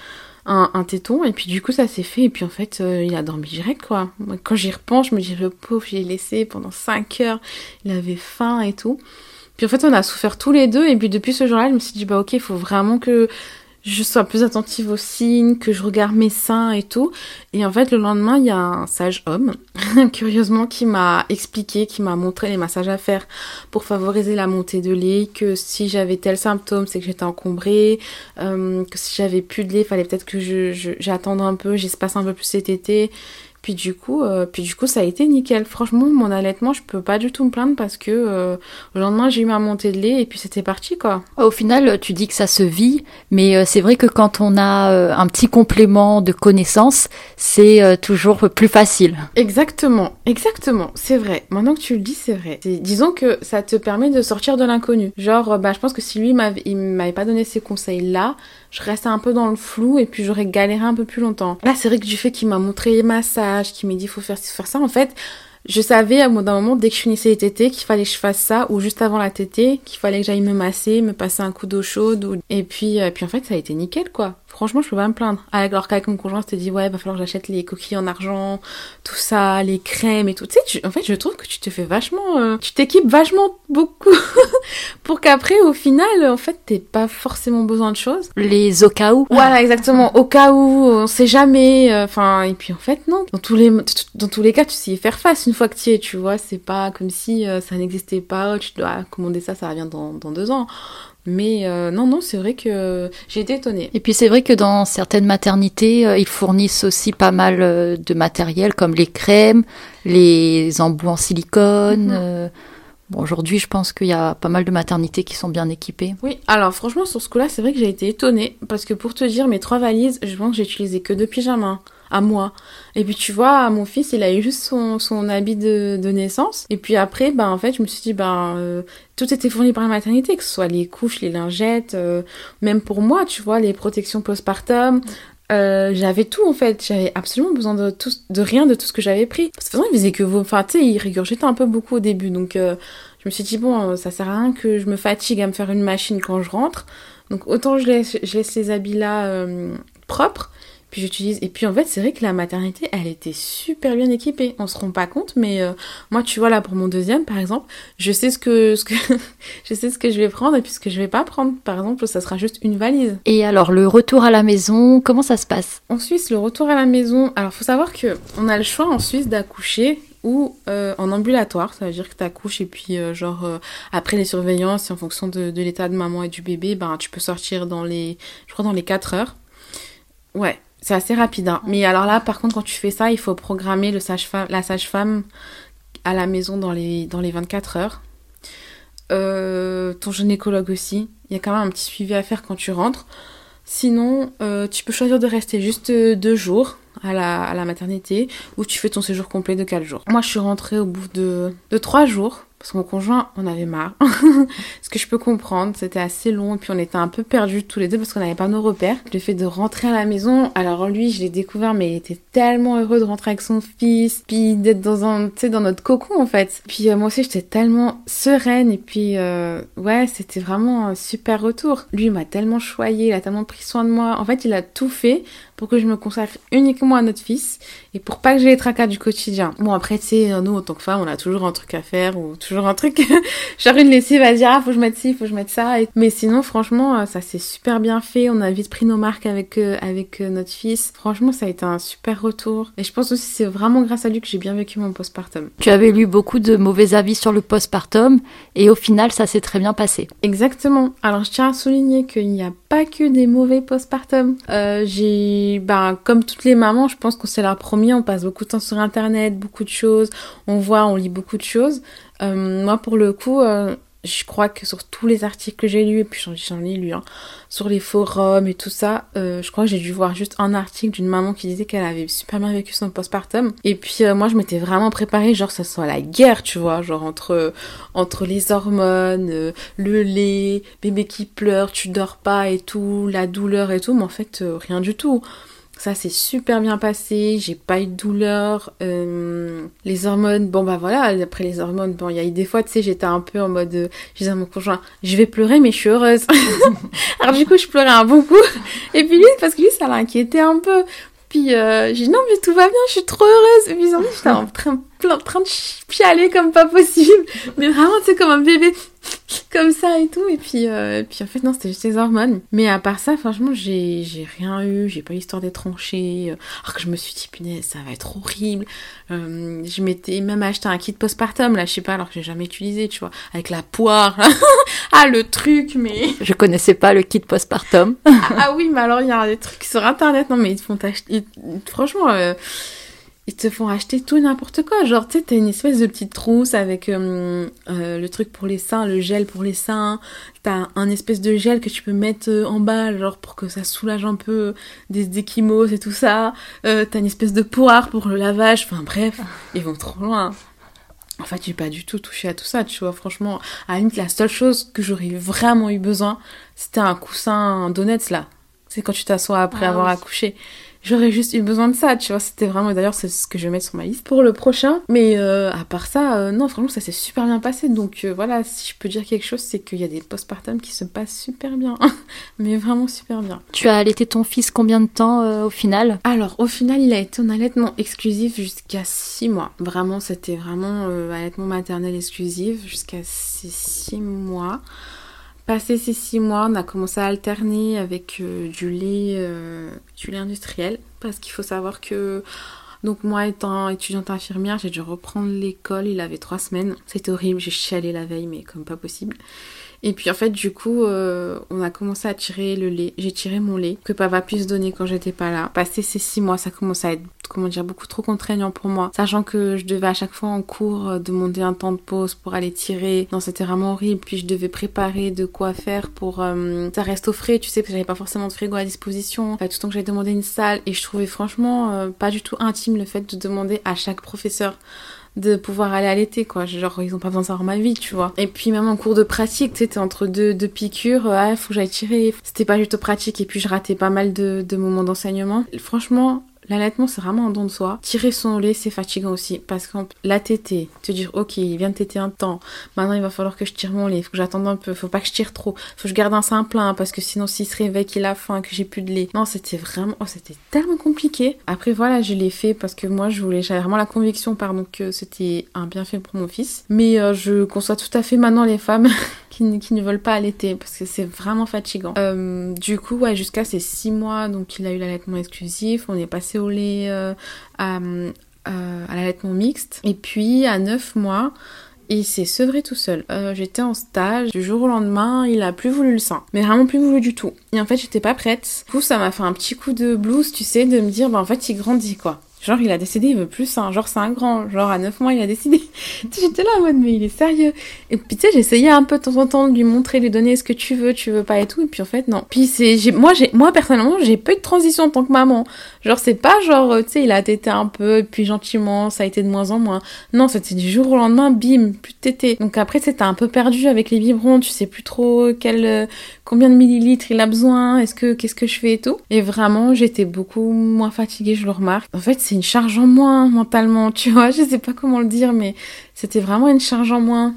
un, un, téton. Et puis du coup ça s'est fait. Et puis en fait euh, il a dormi direct quoi. Quand j'y repense, je me dis le pauvre, j'ai laissé pendant 5 heures. Il avait faim et tout. Puis en fait on a souffert tous les deux. Et puis depuis ce jour-là, je me suis dit bah ok, il faut vraiment que je sois plus attentive aux signes, que je regarde mes seins et tout. Et en fait, le lendemain, il y a un sage homme, *laughs* curieusement, qui m'a expliqué, qui m'a montré les massages à faire pour favoriser la montée de lait, que si j'avais tel symptôme, c'est que j'étais encombrée, euh, que si j'avais plus de lait, fallait peut-être que je, j'attende un peu, j'espace un peu plus cet été, puis du coup, euh, puis du coup, ça a été nickel. Franchement, mon allaitement, je peux pas du tout me plaindre parce que euh, le lendemain, j'ai eu ma montée de lait et puis c'était parti, quoi. Au final, tu dis que ça se vit, mais euh, c'est vrai que quand on a un petit complément de connaissances, c'est toujours plus facile. Exactement, exactement, c'est vrai. Maintenant que tu le dis, c'est vrai. Disons que ça te permet de sortir de l'inconnu. Genre, bah, je pense que si lui m'avait, il m'avait pas donné ces conseils-là, je restais un peu dans le flou et puis j'aurais galéré un peu plus longtemps. Là, c'est vrai que du fait qu'il m'a montré les massages, qu'il m'a dit faut faire faire ça, en fait, je savais à un moment, dès que je finissais les tétés, qu'il fallait que je fasse ça, ou juste avant la tétée, qu'il fallait que j'aille me masser, me passer un coup d'eau chaude, et puis, euh, puis en fait, ça a été nickel, quoi. Franchement, je peux pas me plaindre. Alors qu'avec mon conjoint, c'était dit, ouais, va falloir que j'achète les coquilles en argent, tout ça, les crèmes et tout. Tu sais, en fait, je trouve que tu te fais vachement, euh, tu t'équipes vachement beaucoup *laughs* pour qu'après, au final, en fait, t'aies pas forcément besoin de choses. Les au cas où. Voilà, exactement. Au cas où, on sait jamais. Euh, enfin, et puis en fait, non. Dans tous les, dans tous les cas, tu sais y faire face une fois que tu y es, tu vois. C'est pas comme si euh, ça n'existait pas. Tu dois commander ça, ça revient dans, dans deux ans. Mais euh, non, non, c'est vrai que j'ai été étonnée. Et puis c'est vrai que dans certaines maternités, euh, ils fournissent aussi pas mal euh, de matériel comme les crèmes, les embouts en silicone. Mhm. Bon, aujourd'hui, je pense qu'il y a pas mal de maternités qui sont bien équipées. Oui, alors franchement, sur ce coup-là, c'est vrai que j'ai été étonnée. Parce que pour te dire, mes trois valises, je pense que j'ai utilisé que deux pyjamas moi. Et puis tu vois, mon fils, il a eu juste son, son habit de, de naissance. Et puis après, ben en fait, je me suis dit, ben euh, tout était fourni par la maternité, que ce soit les couches, les lingettes, euh, même pour moi, tu vois, les protections postpartum. Euh, j'avais tout en fait, j'avais absolument besoin de tout, de rien de tout ce que j'avais pris. Parce que de toute façon, il faisait que vous, enfin tu sais, il régurgitait un peu beaucoup au début, donc je me suis dit bon, ça sert à rien que je me fatigue à me faire une machine quand je rentre, donc autant je laisse, je les habits là propres Puis j'utilise. Et puis en fait, c'est vrai que la maternité, elle était super bien équipée. On se rend pas compte, mais euh, moi, tu vois là pour mon deuxième, par exemple, je sais ce que, ce que *laughs* je sais ce que je vais prendre et puis ce que je vais pas prendre. Par exemple, ça sera juste une valise. Et alors le retour à la maison, comment ça se passe? En Suisse, le retour à la maison. Alors, faut savoir que on a le choix en Suisse d'accoucher ou euh, en ambulatoire, ça veut dire que tu accouches et puis euh, genre euh, après les surveillances, en fonction de, de l'état de maman et du bébé, ben tu peux sortir dans les, je crois dans les 4 heures. Ouais, c'est assez rapide. Hein. Mais alors là, par contre, quand tu fais ça, il faut programmer la sage-femme à la maison dans les, dans les 24 heures. ton gynécologue aussi. Il y a quand même un petit suivi à faire quand tu rentres. Sinon, tu peux choisir de rester juste deux jours à la, maternité où tu fais ton séjour complet de 4 jours. Moi, je suis rentrée au bout de, de 3 jours parce que mon conjoint on avait marre. *laughs* Ce que je peux comprendre, c'était assez long et puis on était un peu perdus tous les deux parce qu'on n'avait pas nos repères. Le fait de rentrer à la maison, alors lui je l'ai découvert mais il était tellement heureux de rentrer avec son fils, puis d'être dans un, tu sais, dans notre cocon en fait. Puis euh, moi aussi j'étais tellement sereine et puis euh, ouais c'était vraiment un super retour. Lui il m'a tellement choyé, il a tellement pris soin de moi. En fait il a tout fait pour que je me consacre uniquement à notre fils et pour pas que j'ai les tracas du quotidien. Bon après tu sais nous en tant que femme on a toujours un truc à faire ou toujours un truc, *laughs* genre une lessive à dire ah faut que je mette ci, faut que je mette ça. Mais sinon franchement euh, ça s'est super bien fait, on a vite pris nos marques avec euh, avec euh, notre fils. Franchement ça a été un super retour et je pense aussi c'est vraiment grâce à lui que j'ai bien vécu mon postpartum. Tu avais lu beaucoup de mauvais avis sur le postpartum et au final ça s'est très bien passé. Exactement. Alors je tiens à souligner qu'il n'y a pas que des mauvais postpartum. Euh, j'ai ben comme toutes les mamans, je pense qu'on c'est la première, on passe beaucoup de temps sur internet, beaucoup de choses, on voit, on lit beaucoup de choses. Euh, moi, pour le coup, euh, je crois que sur tous les articles que j'ai lus, et puis j'en ai lu, hein, sur les forums et tout ça, euh, je crois que j'ai dû voir juste un article d'une maman qui disait qu'elle avait super bien vécu son postpartum. Et puis moi, je m'étais vraiment préparée, genre ça soit la guerre, tu vois, genre entre entre les hormones, le lait, bébé qui pleure, tu dors pas et tout, la douleur et tout, mais en fait rien du tout. Ça s'est super bien passé, j'ai pas eu de douleur. Euh, les hormones, bon bah voilà, après les hormones, bon il y a eu des fois, tu sais, j'étais un peu en mode, je disais à mon conjoint, je vais pleurer mais je suis heureuse. *laughs* Alors du coup je pleurais un bon coup. Et puis lui, parce que lui ça l'inquiétait un peu. Puis euh, j'ai dit non mais tout va bien, je suis trop heureuse. Et puis j'étais en train, en train de chialer comme pas possible. *laughs* Mais vraiment, c'est comme un bébé *laughs* comme ça et tout. Et puis, euh, puis en fait, non, c'était juste les hormones. Mais à part ça, franchement, j'ai, j'ai rien eu. J'ai pas l'histoire d'être tranchée. Alors que je me suis dit, punaise, ça va être horrible. Euh, je m'étais même acheté un kit postpartum, là, je sais pas, alors que j'ai jamais utilisé, tu vois. Avec la poire. *laughs* ah, le truc, mais. Je connaissais pas le kit postpartum. ah, ah, oui, mais alors il y a des trucs sur internet. Non, mais ils te font acheter. Franchement, euh, ils te font acheter tout n'importe quoi. Genre, tu sais, t'as une espèce de petite trousse avec euh, euh, le truc pour les seins, le gel pour les seins. T'as un espèce de gel que tu peux mettre euh, en bas, genre pour que ça soulage un peu des échymoses et tout ça. Euh, t'as une espèce de poire pour le lavage. Enfin bref, ils vont trop loin. En fait, j'ai pas du tout touché à tout ça, tu vois. Franchement, à la limite, la seule chose que j'aurais vraiment eu besoin, c'était un coussin donuts là. C'est quand tu t'assois après ah avoir accouché j'aurais juste eu besoin de ça, tu vois. C'était vraiment, d'ailleurs, c'est ce que je vais mettre sur ma liste pour le prochain. Mais euh, à part ça, euh, non, franchement, ça s'est super bien passé. Donc euh, voilà, si je peux dire quelque chose, c'est qu'il y a des postpartum qui se passent super bien. *laughs* Mais vraiment super bien. Tu as allaité ton fils combien de temps au final? Alors, au final, il a été en allaitement exclusif jusqu'à 6 mois. Vraiment, c'était vraiment allaitement maternel exclusif jusqu'à ces 6 mois. Passé ces six mois, on a commencé à alterner avec euh, du lait, euh, du lait industriel, parce qu'il faut savoir que donc moi étant étudiante infirmière, j'ai dû reprendre l'école. Il avait trois semaines. C'était horrible. J'ai chialé la veille, mais comme pas possible. Et puis en fait, du coup, euh, on a commencé à tirer le lait. J'ai tiré mon lait que papa puisse donner quand j'étais pas là. Passé ces six mois, ça commençait à être, comment dire, beaucoup trop contraignant pour moi. Sachant que je devais à chaque fois en cours euh, demander un temps de pause pour aller tirer. Non, c'était vraiment horrible. Puis je devais préparer de quoi faire pour euh, ça reste au frais, tu sais, parce que j'avais pas forcément de frigo à disposition. Tout le temps que j'avais demandé une salle et je trouvais franchement pas du tout intime le fait de demander à chaque professeur de pouvoir aller à l'été, quoi. Genre, ils ont pas besoin de savoir ma vie, tu vois. Et puis, même en cours de pratique, tu sais, entre deux, deux piqûres, ah, faut que j'aille tirer. C'était pas juste pratique, et puis je ratais pas mal de moments d'enseignement. Franchement, l'allaitement c'est vraiment un don de soi. Tirer son lait c'est fatigant aussi parce que la tétée, te dire ok il vient de téter un temps, maintenant il va falloir que je tire mon lait, faut que j'attende un peu, faut pas que je tire trop, faut que je garde un sein plein parce que sinon s'il se réveille qu'il a faim, que j'ai plus de lait. Non c'était vraiment, oh, c'était tellement compliqué. Après voilà je l'ai fait parce que moi je voulais, j'avais vraiment la conviction pardon que c'était un bienfait pour mon fils. Mais euh, je conçois tout à fait maintenant les femmes *laughs* qui, ne veulent pas allaiter parce que c'est vraiment fatigant. Euh, du coup ouais jusqu'à ces six mois donc il a eu l'allaitement exclusif, on est passé au lait euh, à, à l'allaitement mixte et puis à neuf mois il s'est sevré tout seul. j'étais en stage, du jour au lendemain, il a plus voulu le sein. Mais vraiment plus voulu du tout. Et en fait, j'étais pas prête. Du coup, ça m'a fait un petit coup de blues, tu sais, de me dire, bah en fait, il grandit quoi. Genre, il a décidé, il veut plus un. Genre, c'est un grand. Genre, à 9 mois, il a décidé. *laughs* J'étais là en mode, mais il est sérieux. Et puis, tu sais, j'essayais un peu de temps en temps de lui montrer, lui donner ce que tu veux, tu veux pas et tout. Et puis, en fait, non. Puis, c'est, moi, j'ai, moi, personnellement, j'ai pas eu de transition en tant que maman. Genre, c'est pas genre, tu sais, il a tété un peu, et puis gentiment, ça a été de moins en moins. Non, c'était du jour au lendemain, bim, plus de tété. Donc, après, c'était un peu perdu avec les biberons, tu sais plus trop quel, combien de millilitres il a besoin, est-ce que, qu'est-ce que je fais et tout. Et vraiment, j'étais beaucoup moins fatiguée, je le remarque. En fait, c'est une charge en moins mentalement, *laughs* tu vois, je sais pas comment le dire, mais c'était vraiment une charge en moins,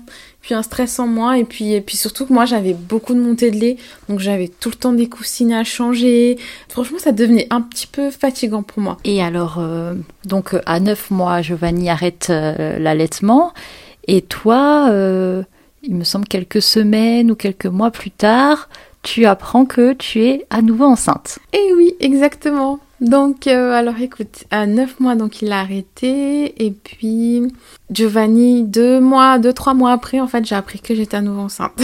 puis un stress en moins, et puis, et puis surtout que moi j'avais beaucoup de montée de lait, donc j'avais tout le temps des coussines à changer. Franchement, ça devenait un petit peu fatigant pour moi. Et alors, euh, donc à 9 mois, Giovanni arrête euh, l'allaitement, et toi, euh, il me semble quelques semaines ou quelques mois plus tard, tu apprends que tu es à nouveau enceinte. Eh oui, exactement. Donc, euh, alors écoute, à 9 mois, donc il a arrêté. Et puis, Giovanni, deux mois, deux, trois mois après, en fait, j'ai appris que j'étais à nouveau enceinte.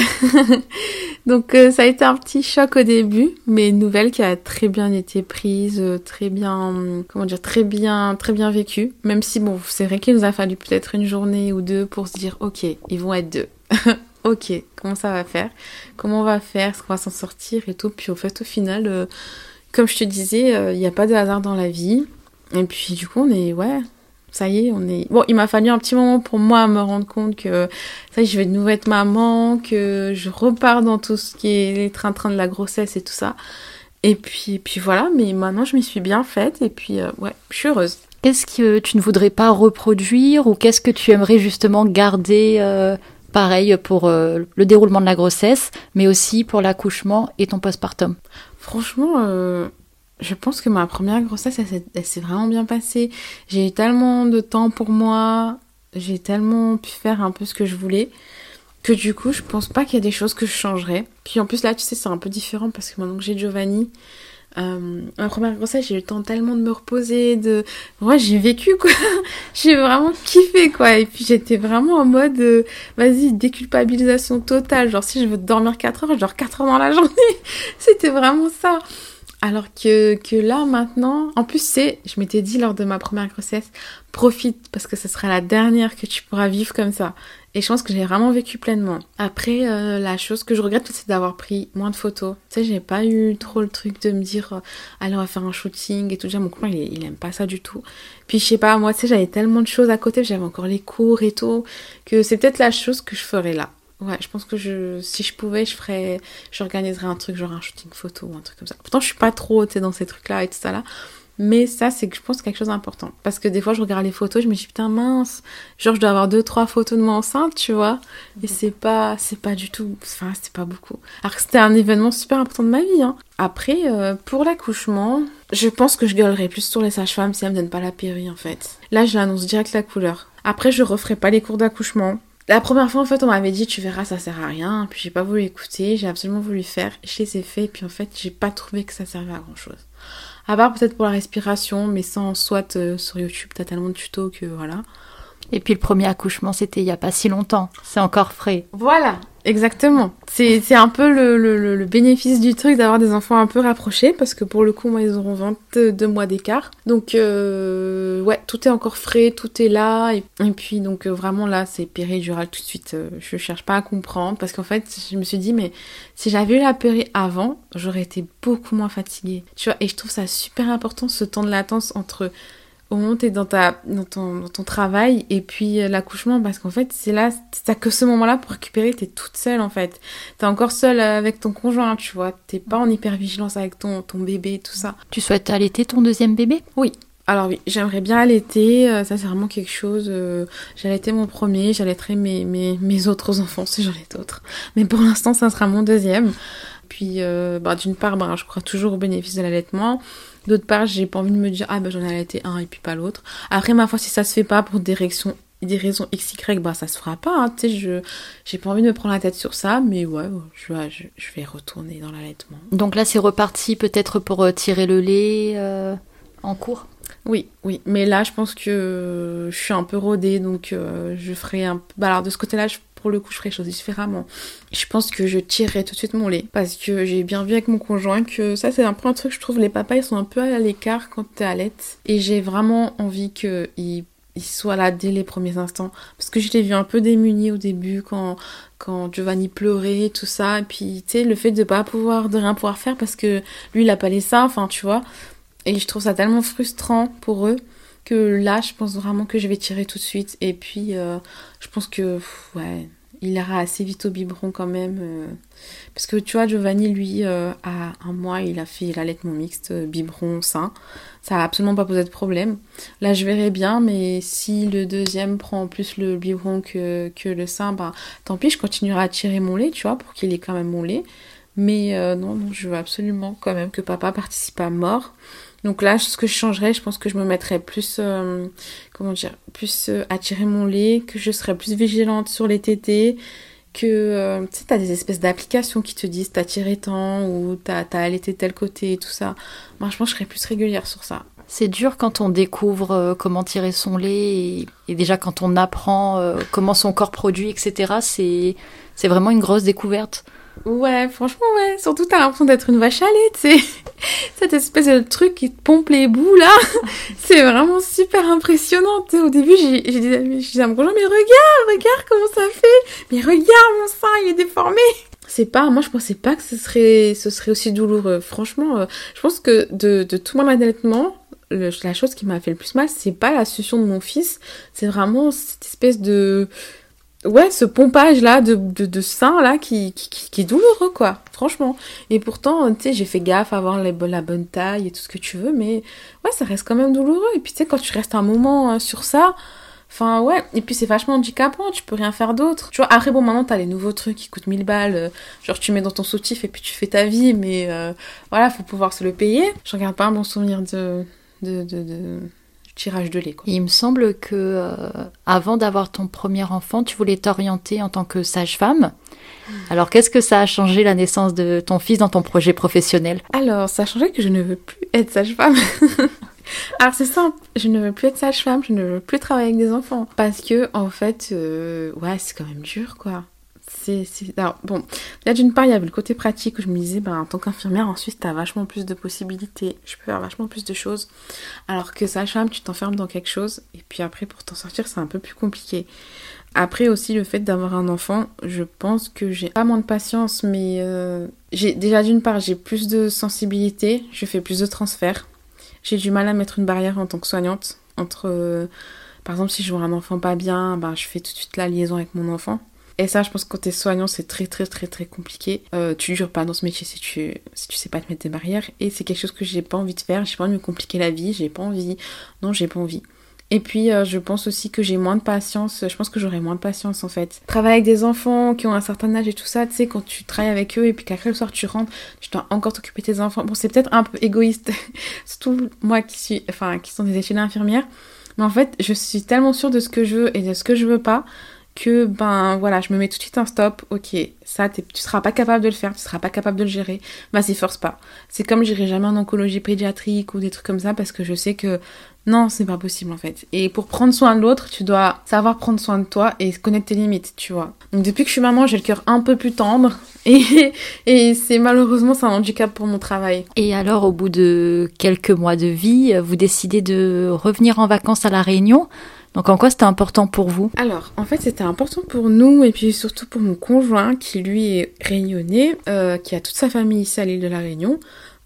*laughs* donc, euh, ça a été un petit choc au début, mais une nouvelle qui a très bien été prise, euh, très bien, comment dire, très bien, très bien vécue. Même si, bon, c'est vrai qu'il nous a fallu peut-être une journée ou deux pour se dire, ok, ils vont être deux. *laughs* ok, comment ça va faire? Comment on va faire? Est-ce qu'on va s'en sortir et tout? Puis, au fait, au final comme je te disais, il euh, n'y a pas de hasard dans la vie. Et puis du coup, on est, ouais, ça y est, on est... Bon, il m'a fallu un petit moment pour moi me rendre compte que ça y est, je vais de nouveau être maman, que je repars dans tout ce qui est les train-train de la grossesse et tout ça. Et puis, puis voilà, mais maintenant je m'y suis bien faite et puis euh, ouais, je suis heureuse. Qu'est-ce que tu ne voudrais pas reproduire ou qu'est-ce que tu aimerais justement garder euh, pareil pour le déroulement de la grossesse, mais aussi pour l'accouchement et ton postpartum? Franchement, euh, je pense que ma première grossesse, elle, s'est vraiment bien passée. J'ai eu tellement de temps pour moi, j'ai tellement pu faire un peu ce que je voulais, que du coup, je pense pas qu'il y a des choses que je changerais. Puis en plus, là, tu sais, c'est un peu différent parce que maintenant que j'ai Giovanni, euh, ma première grossesse, j'ai eu le temps tellement de me reposer, de... Ouais, j'ai vécu, quoi. *laughs* j'ai vraiment kiffé, quoi. Et puis, j'étais vraiment en mode, euh, vas-y, déculpabilisation totale. Genre, si je veux dormir 4 heures, dors 4 heures dans la *laughs* journée. C'était vraiment ça. Alors que, que là, maintenant, en plus, c'est, je m'étais dit lors de ma première grossesse, profite parce que ce sera la dernière que tu pourras vivre comme ça. Et je pense que j'ai vraiment vécu pleinement. Après, euh, la chose que je regrette, c'est d'avoir pris moins de photos. Tu sais, j'ai pas eu trop le truc de me dire, euh, allez, on va faire un shooting et tout. Déjà, mon copain, il, il aime pas ça du tout. Puis, je sais pas, moi, tu sais, j'avais tellement de choses à côté, j'avais encore les cours et tout, que c'est peut-être la chose que je ferais là. Ouais, je pense que je, si je pouvais, je ferais, j'organiserais un truc, genre un shooting photo ou un truc comme ça. Pourtant, je suis pas trop, tu sais, dans ces trucs-là et tout ça là. Mais ça, c'est que je pense quelque chose d'important. Parce que des fois, je regarde les photos, je me dis putain mince, genre je dois avoir deux, trois photos de moi enceinte, tu vois. Et c'est pas, c'est pas du tout, enfin c'est pas beaucoup. Alors que c'était un événement super important de ma vie. Hein. Après, euh, pour l'accouchement, je pense que je gueulerai plus sur les sages-femmes si elles me donnent pas la péri en fait. Là, je l'annonce direct la couleur. Après, je referai pas les cours d'accouchement. La première fois, en fait, on m'avait dit, tu verras, ça sert à rien. Puis j'ai pas voulu écouter, j'ai absolument voulu faire. Je les ai fait, et puis en fait, j'ai pas trouvé que ça servait à grand chose. À part peut-être pour la respiration, mais sans soit euh, sur YouTube, t'as tellement de tutos que voilà. Et puis le premier accouchement, c'était il y a pas si longtemps. C'est encore frais. Voilà, exactement. C'est un peu le, le, bénéfice du truc d'avoir des enfants un peu rapprochés, parce que pour le coup, moi, ils auront 22 mois d'écart. Donc, euh, ouais, tout est encore frais, tout est là. Et, puis, donc, euh, vraiment, là, c'est péridural tout de suite. Euh, je cherche pas à comprendre, parce qu'en fait, je me suis dit, mais si j'avais eu la péri avant, j'aurais été beaucoup moins fatiguée. Tu vois, et je trouve ça super important, ce temps de latence entre au moment où t'es dans, ta, dans, ton, dans ton travail et puis euh, l'accouchement parce qu'en fait c'est là, t'as que ce moment-là pour récupérer, t'es toute seule en fait. T'es encore seule avec ton conjoint, tu vois. T'es pas en hyper vigilance avec ton, ton bébé, tout ça. Tu souhaites allaiter ton deuxième bébé? Oui. Alors oui, j'aimerais bien allaiter, euh, ça c'est vraiment quelque chose. Euh, j'allaitais mon premier, j'allaiterai mes, mes, mes autres enfants si j'en ai d'autres. Mais pour l'instant, ça sera mon deuxième. Puis euh, bah, d'une part, bah, je crois toujours au bénéfice de l'allaitement. D'autre part, j'ai pas envie de me dire ah ben j'en ai allaité un et puis pas l'autre. Après ma foi, si ça se fait pas pour des raisons XY, bah ça se fera pas. Hein. Tu sais, je j'ai pas envie de me prendre la tête sur ça, mais ouais, je, je, je vais retourner dans l'allaitement. Donc là, c'est reparti peut-être pour tirer le lait en cours? Oui, oui, mais là je pense que je suis un peu rodée, donc euh, je ferai un... Bah alors de ce côté-là, pour le coup, je ferai les différemment. Je pense que je tirerai tout de suite mon lait, parce que j'ai bien vu avec mon conjoint que ça c'est un peu un truc, je trouve, les papas ils sont un peu à l'écart quand t'es à l'aide, et j'ai vraiment envie qu'ils il soit là dès les premiers instants. Parce que je l'ai vu un peu démuni au début quand, quand Giovanni pleurait, tout ça. Et puis, tu sais, le fait de pas pouvoir, de rien pouvoir faire parce que lui, il a pas les seins, enfin, tu vois. Et je trouve ça tellement frustrant pour eux que là, je pense vraiment que je vais tirer tout de suite. Et puis, euh, je pense que, ouais, il ira assez vite au biberon quand même. Euh. parce que tu vois, Giovanni, lui, euh, à un mois, il a fait l'allaitement mixte, biberon, sein. Ça a absolument pas posé de problème. Là, je verrai bien, mais si le deuxième prend plus le biberon que, que le sein, bah, tant pis, je continuerai à tirer mon lait, tu vois, pour qu'il ait quand même mon lait. Mais non, non, je veux absolument quand même que papa participe à mort. Donc là, ce que je changerais, je pense que je me mettrais plus, euh, comment dire, plus euh, à tirer mon lait, que je serais plus vigilante sur les tétés, que, euh, tu sais, t'as des espèces d'applications qui te disent t'as tiré tant ou t'as as allaité tel côté et tout ça. Moi, je pense serais plus régulière sur ça. C'est dur quand on découvre comment tirer son lait et, déjà quand on apprend comment son corps produit, etc. C'est vraiment une grosse découverte. Ouais, franchement, ouais. Surtout, t'as l'impression d'être une vache à lait, tu sais. *laughs* Cette espèce de truc qui te pompe les bouts, là. *laughs* c'est vraiment super impressionnant. au début, j'ai dit, à mon conjoint, mais regarde, regarde comment ça fait. Mais regarde, mon sein, il est déformé. C'est pas, moi, je pensais pas que ce serait, ce serait aussi douloureux. Franchement, euh, je pense que de, de tout mon allaitement, la chose qui m'a fait le plus mal, c'est pas la succion de mon fils. C'est vraiment cette espèce de, ouais, ce pompage là de, de, sein là qui, qui, qui, est douloureux quoi, franchement. Et pourtant, tu sais, j'ai fait gaffe à avoir la bonne taille et tout ce que tu veux, mais ouais, ça reste quand même douloureux. Et puis tu sais, quand tu restes un moment hein, sur ça, enfin ouais, et puis c'est vachement handicapant, tu peux rien faire d'autre. Tu vois, après bon, maintenant t'as les nouveaux trucs qui coûtent 1000 balles, euh, genre tu mets dans ton soutif et puis tu fais ta vie, mais euh, voilà, faut pouvoir se le payer. Je regarde pas un bon souvenir de, de tirage de lait. Il me semble que euh, avant d'avoir ton premier enfant, tu voulais t'orienter en tant que sage-femme. Hmm. Alors qu'est-ce que ça a changé la naissance de ton fils dans ton projet professionnel? Alors ça a changé que je ne veux plus être sage-femme. *laughs* Alors c'est simple, je ne veux plus être sage-femme, je ne veux plus travailler avec des enfants parce que en fait, euh, ouais, c'est quand même dur quoi c'est, Alors, bon, là, d'une part, il y avait le côté pratique où je me disais, ben, en tant qu'infirmière, en Suisse, t'as vachement plus de possibilités. Je peux faire vachement plus de choses. Alors que sage-femme, tu t'enfermes dans quelque chose. Et puis après, pour t'en sortir, c'est un peu plus compliqué. Après aussi, le fait d'avoir un enfant, je pense que j'ai pas moins de patience, mais euh, j'ai déjà d'une part, j'ai plus de sensibilité, je fais plus de transferts. J'ai du mal à mettre une barrière en tant que soignante entre, euh, par exemple, si je vois un enfant pas bien, ben, je fais tout de suite la liaison avec mon enfant. Et ça, je pense que quand t'es soignant, c'est très très très très compliqué. Euh, tu dures pas dans ce métier si tu, si tu sais pas te mettre des barrières. Et c'est quelque chose que j'ai pas envie de faire. J'ai pas envie de me compliquer la vie. J'ai pas envie. Non, j'ai pas envie. Et puis, euh, je pense aussi que j'ai moins de patience. Je pense que j'aurai moins de patience en fait. Travailler avec des enfants qui ont un certain âge et tout ça, tu sais, quand tu travailles avec eux et puis qu'après le soir tu rentres, tu dois encore t'occuper de tes enfants. Bon, c'est peut-être un peu égoïste, *laughs* surtout moi qui suis, enfin, qui sont des étudiants infirmières. Mais en fait, je suis tellement sûre de ce que je veux et de ce que je veux pas que ben voilà, je me mets tout de suite un stop, ok, ça tu seras pas capable de le faire, tu seras pas capable de le gérer, vas-y force pas. C'est comme j'irai jamais en oncologie pédiatrique ou des trucs comme ça parce que je sais que non, c'est pas possible en fait. Et pour prendre soin de l'autre, tu dois savoir prendre soin de toi et connaître tes limites, tu vois. Donc depuis que je suis maman, j'ai le cœur un peu plus tendre *laughs* et, et c'est malheureusement un handicap pour mon travail. Et alors au bout de quelques mois de vie, vous décidez de revenir en vacances à la Réunion donc en quoi c'était important pour vous? Alors en fait c'était important pour nous et puis surtout pour mon conjoint qui lui est réunionnais, euh, qui a toute sa famille ici à l'île de la Réunion.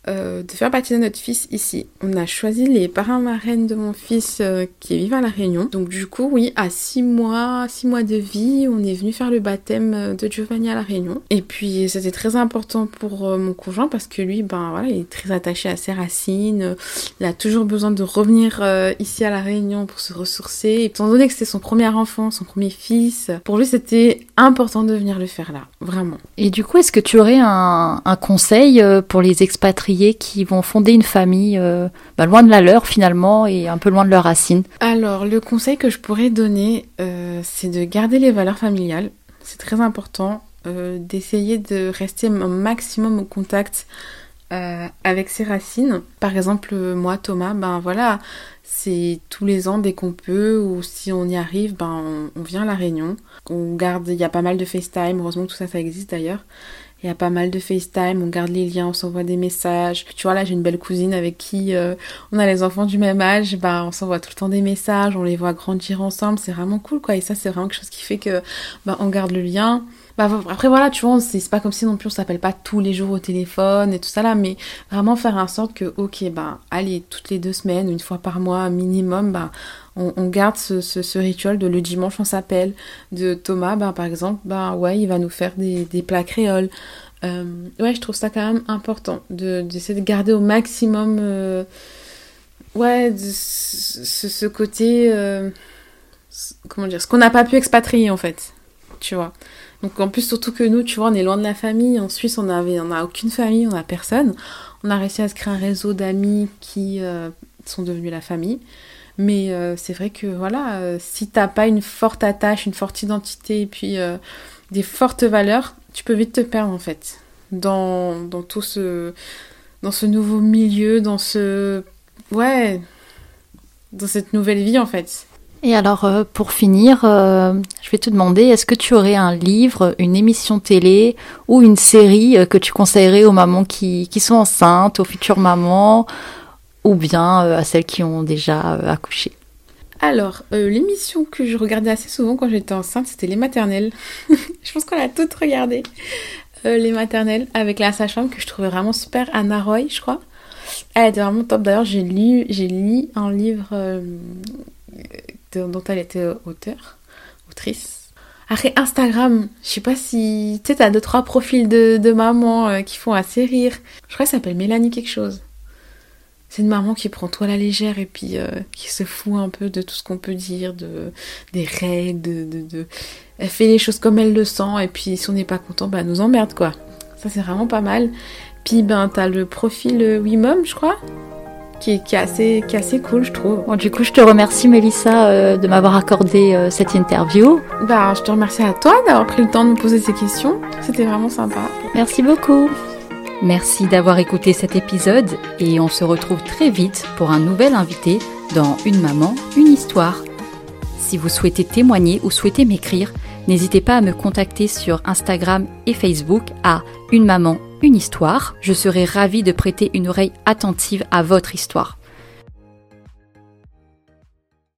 Euh, de faire baptiser notre fils ici. On a choisi les parents marraines de mon fils euh, qui vivent à La Réunion. Donc du coup, oui, à six mois, six mois de vie, on est venu faire le baptême de Giovanni à La Réunion. Et puis c'était très important pour euh, mon conjoint parce que lui, ben voilà, il est très attaché à ses racines. Il a toujours besoin de revenir ici à La Réunion pour se ressourcer. Et étant donné que c'était son premier enfant, son premier fils, pour lui c'était important de venir le faire là, vraiment. Et du coup, est-ce que tu aurais un conseil pour les expatriés qui vont fonder une famille euh, bah, loin de la leur finalement et un peu loin de leurs racines Alors le conseil que je pourrais donner, euh, c'est de garder les valeurs familiales. C'est très important euh, d'essayer de rester un maximum au contact avec ses racines. Par exemple, moi, Thomas, ben voilà, c'est tous les ans dès qu'on peut ou si on y arrive, ben on, on, vient à la Réunion. On garde, il y a pas mal de FaceTime, heureusement que tout ça, ça existe d'ailleurs. Il y a pas mal de FaceTime, on garde les liens, on s'envoie des messages. Tu vois, là, j'ai une belle cousine avec qui euh, on a les enfants du même âge. Bah, on s'envoie tout le temps des messages, on les voit grandir ensemble. C'est vraiment cool, quoi. Et ça, c'est vraiment quelque chose qui fait que, bah, on garde le lien. Bah, après, voilà, tu vois, c'est pas comme si non plus on s'appelle pas tous les jours au téléphone et tout ça là, mais vraiment faire en sorte que, ok, bah, allez, toutes les deux semaines, une fois par mois minimum, bah, on, garde ce, rituel de le dimanche on s'appelle. De Thomas, ben, par exemple, ben, ouais, il va nous faire des, plats créoles. Euh, ouais, je trouve ça quand même important d'essayer de, garder au maximum euh, ouais, ce, côté. Euh, comment dire Ce qu'on n'a pas pu expatrier en fait. Tu vois. Donc en plus, surtout que nous, tu vois, on est loin de la famille. En Suisse, on n'a on a aucune famille, on n'a personne. On a réussi à se créer un réseau d'amis qui sont devenus la famille. Mais euh, c'est vrai que voilà, euh, si t'as pas une forte attache, une forte identité et puis euh, des fortes valeurs, tu peux vite te perdre en fait dans, dans tout ce dans ce nouveau milieu, dans ce ouais, dans cette nouvelle vie en fait. Et alors, pour finir, je vais te demander, est-ce que tu aurais un livre, une émission télé ou une série que tu conseillerais aux mamans qui, qui sont enceintes, aux futures mamans, ou bien euh, à celles qui ont déjà euh, accouché alors, euh, l'émission que je regardais assez souvent quand j'étais enceinte, c'était Les Maternelles. *laughs* je pense qu'on a toutes regardé. les Maternelles avec la sage-femme que je trouvais vraiment super, Anna Roy, je crois. Elle était vraiment top. D'ailleurs, j'ai lu, j'ai lu un livre dont elle était auteur, autrice. Après Instagram, je sais pas si tu sais, t'as deux trois profils de, de mamans qui font assez rire. Je crois que ça s'appelle Mélanie quelque chose. C'est une maman qui prend tout à la légère et puis euh, qui se fout un peu de tout ce qu'on peut dire, de des règles, de, de, Elle fait les choses comme elle le sent et puis si on n'est pas content, bah elle nous emmerde quoi. Ça c'est vraiment pas mal. Puis ben t'as le profil euh, Wimom, je crois, qui est, qui est, assez, qui est assez cool, je trouve. Bon, du coup, je te remercie, Mélissa, euh, de m'avoir accordé cette interview. Bah, je te remercie à toi d'avoir pris le temps de me poser ces questions. C'était vraiment sympa. Merci beaucoup. Merci d'avoir écouté cet épisode et on se retrouve très vite pour un nouvel invité dans Une maman, une histoire. Si vous souhaitez témoigner ou souhaitez m'écrire, n'hésitez pas à me contacter sur Instagram et Facebook à Une maman, une histoire. Je serai ravie de prêter une oreille attentive à votre histoire.